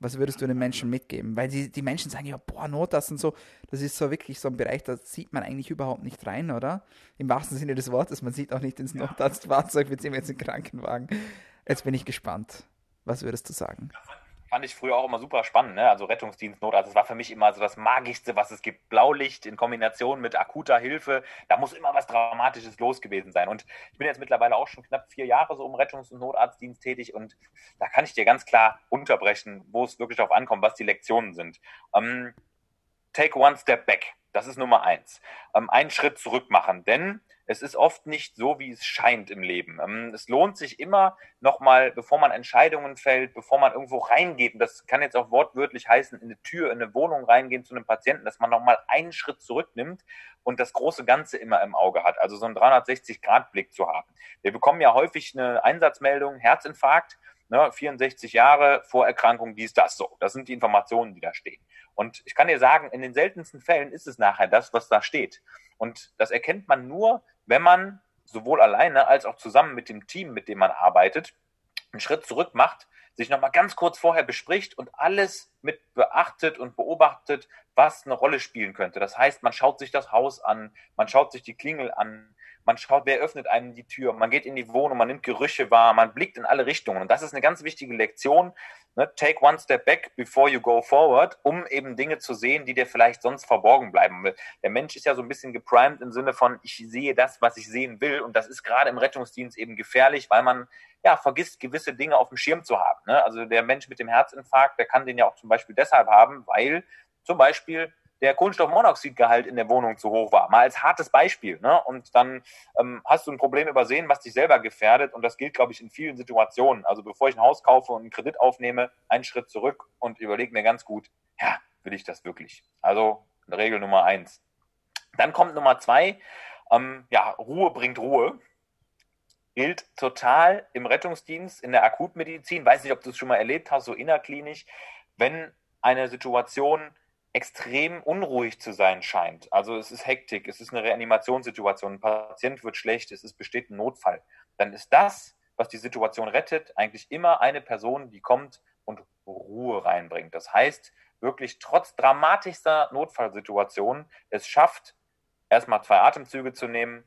was würdest du den Menschen mitgeben? Weil die, die Menschen sagen ja, boah, Notarzt und so, das ist so wirklich so ein Bereich, da sieht man eigentlich überhaupt nicht rein, oder? Im wahrsten Sinne des Wortes, man sieht auch nicht ins Notarztfahrzeug, beziehungsweise ins Krankenwagen. Jetzt bin ich gespannt. Was würdest du sagen? Fand ich früher auch immer super spannend, ne? Also Rettungsdienst, Notarzt, das war für mich immer so das Magischste, was es gibt. Blaulicht in Kombination mit akuter Hilfe, da muss immer was Dramatisches los gewesen sein. Und ich bin jetzt mittlerweile auch schon knapp vier Jahre so im Rettungs- und Notarztdienst tätig und da kann ich dir ganz klar unterbrechen, wo es wirklich darauf ankommt, was die Lektionen sind. Ähm, take one step back. Das ist Nummer eins. Ähm, einen Schritt zurück machen, denn es ist oft nicht so, wie es scheint im Leben. Ähm, es lohnt sich immer nochmal, bevor man Entscheidungen fällt, bevor man irgendwo reingeht, und das kann jetzt auch wortwörtlich heißen, in eine Tür, in eine Wohnung reingehen zu einem Patienten, dass man nochmal einen Schritt zurücknimmt und das große Ganze immer im Auge hat, also so einen 360-Grad-Blick zu haben. Wir bekommen ja häufig eine Einsatzmeldung, Herzinfarkt, ne, 64 Jahre, Vorerkrankung, dies, das, so. Das sind die Informationen, die da stehen. Und ich kann dir sagen, in den seltensten Fällen ist es nachher das, was da steht. Und das erkennt man nur, wenn man sowohl alleine als auch zusammen mit dem Team, mit dem man arbeitet, einen Schritt zurück macht, sich nochmal ganz kurz vorher bespricht und alles mit beachtet und beobachtet, was eine Rolle spielen könnte. Das heißt, man schaut sich das Haus an, man schaut sich die Klingel an, man schaut, wer öffnet einem die Tür, man geht in die Wohnung, man nimmt Gerüche wahr, man blickt in alle Richtungen. Und das ist eine ganz wichtige Lektion. Ne? Take one step back before you go forward, um eben Dinge zu sehen, die dir vielleicht sonst verborgen bleiben. Der Mensch ist ja so ein bisschen geprimed im Sinne von, ich sehe das, was ich sehen will. Und das ist gerade im Rettungsdienst eben gefährlich, weil man ja vergisst, gewisse Dinge auf dem Schirm zu haben. Ne? Also der Mensch mit dem Herzinfarkt, der kann den ja auch zum Beispiel deshalb haben, weil zum Beispiel der Kohlenstoffmonoxidgehalt in der Wohnung zu hoch war. Mal als hartes Beispiel. Ne? Und dann ähm, hast du ein Problem übersehen, was dich selber gefährdet. Und das gilt, glaube ich, in vielen Situationen. Also bevor ich ein Haus kaufe und einen Kredit aufnehme, einen Schritt zurück und überlege mir ganz gut, ja, will ich das wirklich? Also Regel Nummer eins. Dann kommt Nummer zwei, ähm, ja, Ruhe bringt Ruhe. Gilt total im Rettungsdienst, in der Akutmedizin. Weiß nicht, ob du es schon mal erlebt hast, so innerklinisch. Wenn eine Situation extrem unruhig zu sein scheint. Also es ist Hektik, es ist eine Reanimationssituation, ein Patient wird schlecht, es ist, besteht ein Notfall. Dann ist das, was die Situation rettet, eigentlich immer eine Person, die kommt und Ruhe reinbringt. Das heißt, wirklich trotz dramatischster Notfallsituationen es schafft, erstmal zwei Atemzüge zu nehmen,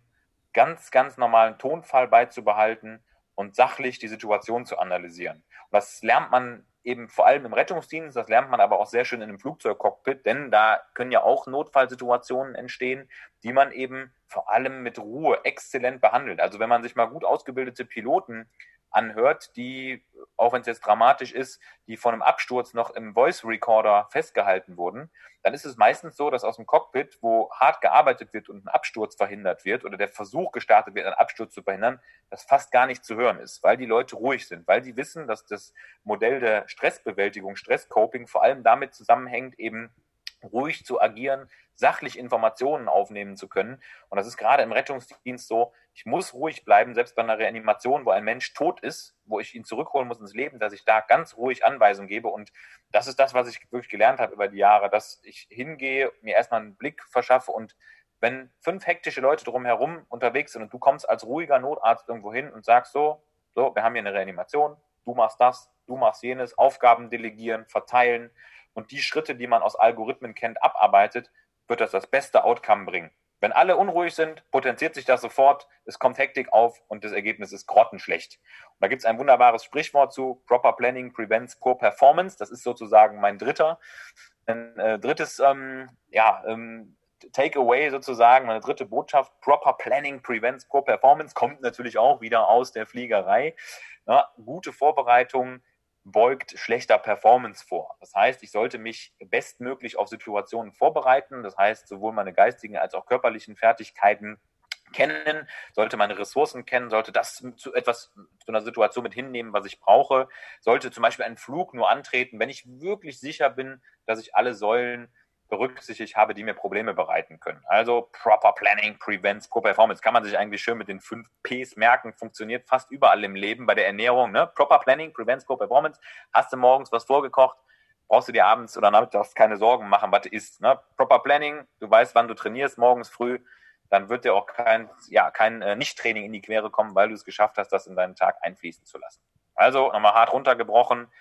ganz, ganz normalen Tonfall beizubehalten und sachlich die Situation zu analysieren. Und das lernt man eben vor allem im Rettungsdienst, das lernt man aber auch sehr schön in einem Flugzeugcockpit, denn da können ja auch Notfallsituationen entstehen, die man eben vor allem mit Ruhe exzellent behandelt. Also wenn man sich mal gut ausgebildete Piloten anhört, die, auch wenn es jetzt dramatisch ist, die von einem Absturz noch im Voice Recorder festgehalten wurden, dann ist es meistens so, dass aus dem Cockpit, wo hart gearbeitet wird und ein Absturz verhindert wird oder der Versuch gestartet wird, einen Absturz zu verhindern, das fast gar nicht zu hören ist, weil die Leute ruhig sind, weil sie wissen, dass das Modell der Stressbewältigung, Stresscoping vor allem damit zusammenhängt, eben ruhig zu agieren, sachlich Informationen aufnehmen zu können. Und das ist gerade im Rettungsdienst so, ich muss ruhig bleiben, selbst bei einer Reanimation, wo ein Mensch tot ist, wo ich ihn zurückholen muss ins Leben, dass ich da ganz ruhig Anweisungen gebe. Und das ist das, was ich wirklich gelernt habe über die Jahre, dass ich hingehe, mir erstmal einen Blick verschaffe und wenn fünf hektische Leute drumherum unterwegs sind und du kommst als ruhiger Notarzt irgendwo hin und sagst so, so, wir haben hier eine Reanimation, du machst das, du machst jenes, Aufgaben delegieren, verteilen und die Schritte, die man aus Algorithmen kennt, abarbeitet, wird das das beste Outcome bringen. Wenn alle unruhig sind, potenziert sich das sofort, es kommt Hektik auf und das Ergebnis ist grottenschlecht. Und da gibt es ein wunderbares Sprichwort zu, Proper Planning prevents poor performance. Das ist sozusagen mein dritter, ein äh, drittes ähm, ja, ähm, Takeaway sozusagen, meine dritte Botschaft, Proper Planning prevents poor performance, kommt natürlich auch wieder aus der Fliegerei. Ja, gute Vorbereitung beugt schlechter Performance vor. Das heißt, ich sollte mich bestmöglich auf Situationen vorbereiten. Das heißt, sowohl meine geistigen als auch körperlichen Fertigkeiten kennen, sollte meine Ressourcen kennen, sollte das zu etwas zu einer Situation mit hinnehmen, was ich brauche, sollte zum Beispiel einen Flug nur antreten, wenn ich wirklich sicher bin, dass ich alle Säulen berücksichtigt habe, die mir Probleme bereiten können. Also Proper Planning prevents Poor Performance. Kann man sich eigentlich schön mit den fünf Ps merken. Funktioniert fast überall im Leben bei der Ernährung. Ne? Proper Planning prevents Poor Performance. Hast du morgens was vorgekocht, brauchst du dir abends oder nachmittags keine Sorgen machen, was du isst. Ne? Proper Planning, du weißt, wann du trainierst, morgens früh. Dann wird dir auch kein, ja, kein äh, Nicht-Training in die Quere kommen, weil du es geschafft hast, das in deinen Tag einfließen zu lassen. Also nochmal hart runtergebrochen.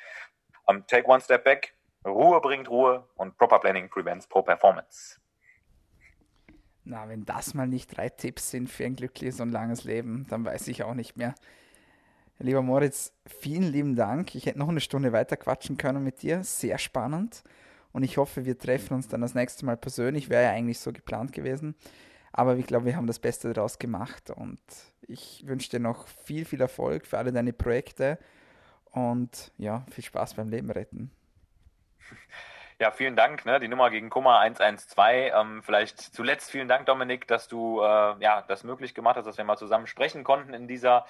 Um, take one step back, Ruhe bringt Ruhe und Proper Planning prevents Poor Performance. Na, wenn das mal nicht drei Tipps sind für ein glückliches und langes Leben, dann weiß ich auch nicht mehr. Lieber Moritz, vielen lieben Dank. Ich hätte noch eine Stunde weiter quatschen können mit dir. Sehr spannend. Und ich hoffe, wir treffen uns dann das nächste Mal persönlich. Wäre ja eigentlich so geplant gewesen. Aber ich glaube, wir haben das Beste daraus gemacht. Und ich wünsche dir noch viel, viel Erfolg für alle deine Projekte. Und ja, viel Spaß beim Leben retten. Ja, vielen Dank. Ne? Die Nummer gegen Kummer 112. Ähm, vielleicht zuletzt vielen Dank, Dominik, dass du äh, ja, das möglich gemacht hast, dass wir mal zusammen sprechen konnten in dieser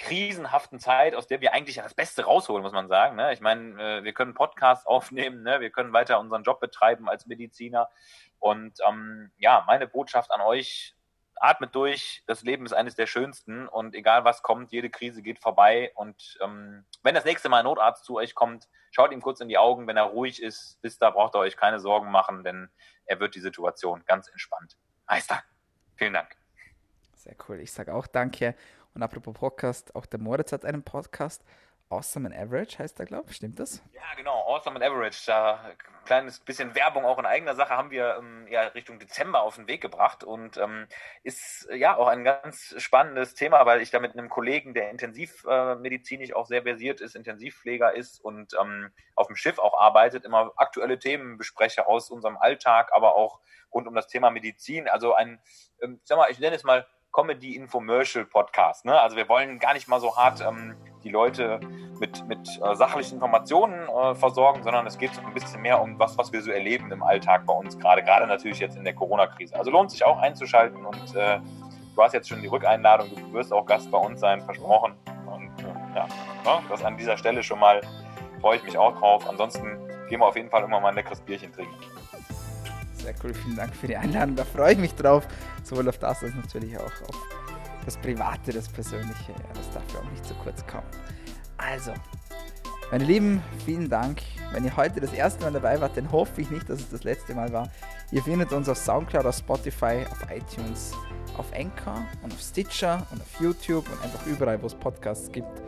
krisenhaften Zeit, aus der wir eigentlich das Beste rausholen, muss man sagen. Ne? Ich meine, äh, wir können Podcasts aufnehmen, ne? wir können weiter unseren Job betreiben als Mediziner. Und ähm, ja, meine Botschaft an euch, atmet durch, das Leben ist eines der schönsten und egal was kommt, jede Krise geht vorbei und ähm, wenn das nächste Mal ein Notarzt zu euch kommt, schaut ihm kurz in die Augen, wenn er ruhig ist, bis da braucht ihr euch keine Sorgen machen, denn er wird die Situation ganz entspannt meistern. Vielen Dank. Sehr cool, ich sage auch danke und apropos Podcast, auch der Moritz hat einen Podcast Awesome and Average heißt er, glaube ich. Stimmt das? Ja, genau. Awesome and Average. Da ein kleines bisschen Werbung auch in eigener Sache haben wir ähm, ja Richtung Dezember auf den Weg gebracht und ähm, ist ja auch ein ganz spannendes Thema, weil ich da mit einem Kollegen, der intensivmedizinisch äh, auch sehr versiert ist, Intensivpfleger ist und ähm, auf dem Schiff auch arbeitet, immer aktuelle Themen bespreche aus unserem Alltag, aber auch rund um das Thema Medizin. Also ein, ähm, sag mal, ich nenne es mal Comedy-Infomercial-Podcast. Ne? Also wir wollen gar nicht mal so hart ähm, die Leute mit, mit äh, sachlichen Informationen äh, versorgen, sondern es geht ein bisschen mehr um was, was wir so erleben im Alltag bei uns gerade, gerade natürlich jetzt in der Corona-Krise. Also lohnt sich auch einzuschalten und äh, du hast jetzt schon die Rückeinladung, du wirst auch Gast bei uns sein, versprochen. Und äh, ja, ne? das an dieser Stelle schon mal freue ich mich auch drauf. Ansonsten gehen wir auf jeden Fall immer mal ein leckeres Bierchen trinken. Sehr cool, vielen Dank für die Einladung. Da freue ich mich drauf. Sowohl auf das als natürlich auch auf das Private, das Persönliche. Ja, das darf ja auch nicht zu kurz kommen. Also, meine Lieben, vielen Dank. Wenn ihr heute das erste Mal dabei wart, dann hoffe ich nicht, dass es das letzte Mal war. Ihr findet uns auf Soundcloud, auf Spotify, auf iTunes, auf Anchor und auf Stitcher und auf YouTube und einfach überall, wo es Podcasts gibt.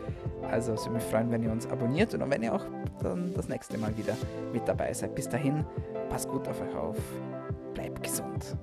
Also es würde mich freuen, wenn ihr uns abonniert und wenn ihr auch dann das nächste Mal wieder mit dabei seid. Bis dahin, passt gut auf euch auf, bleibt gesund.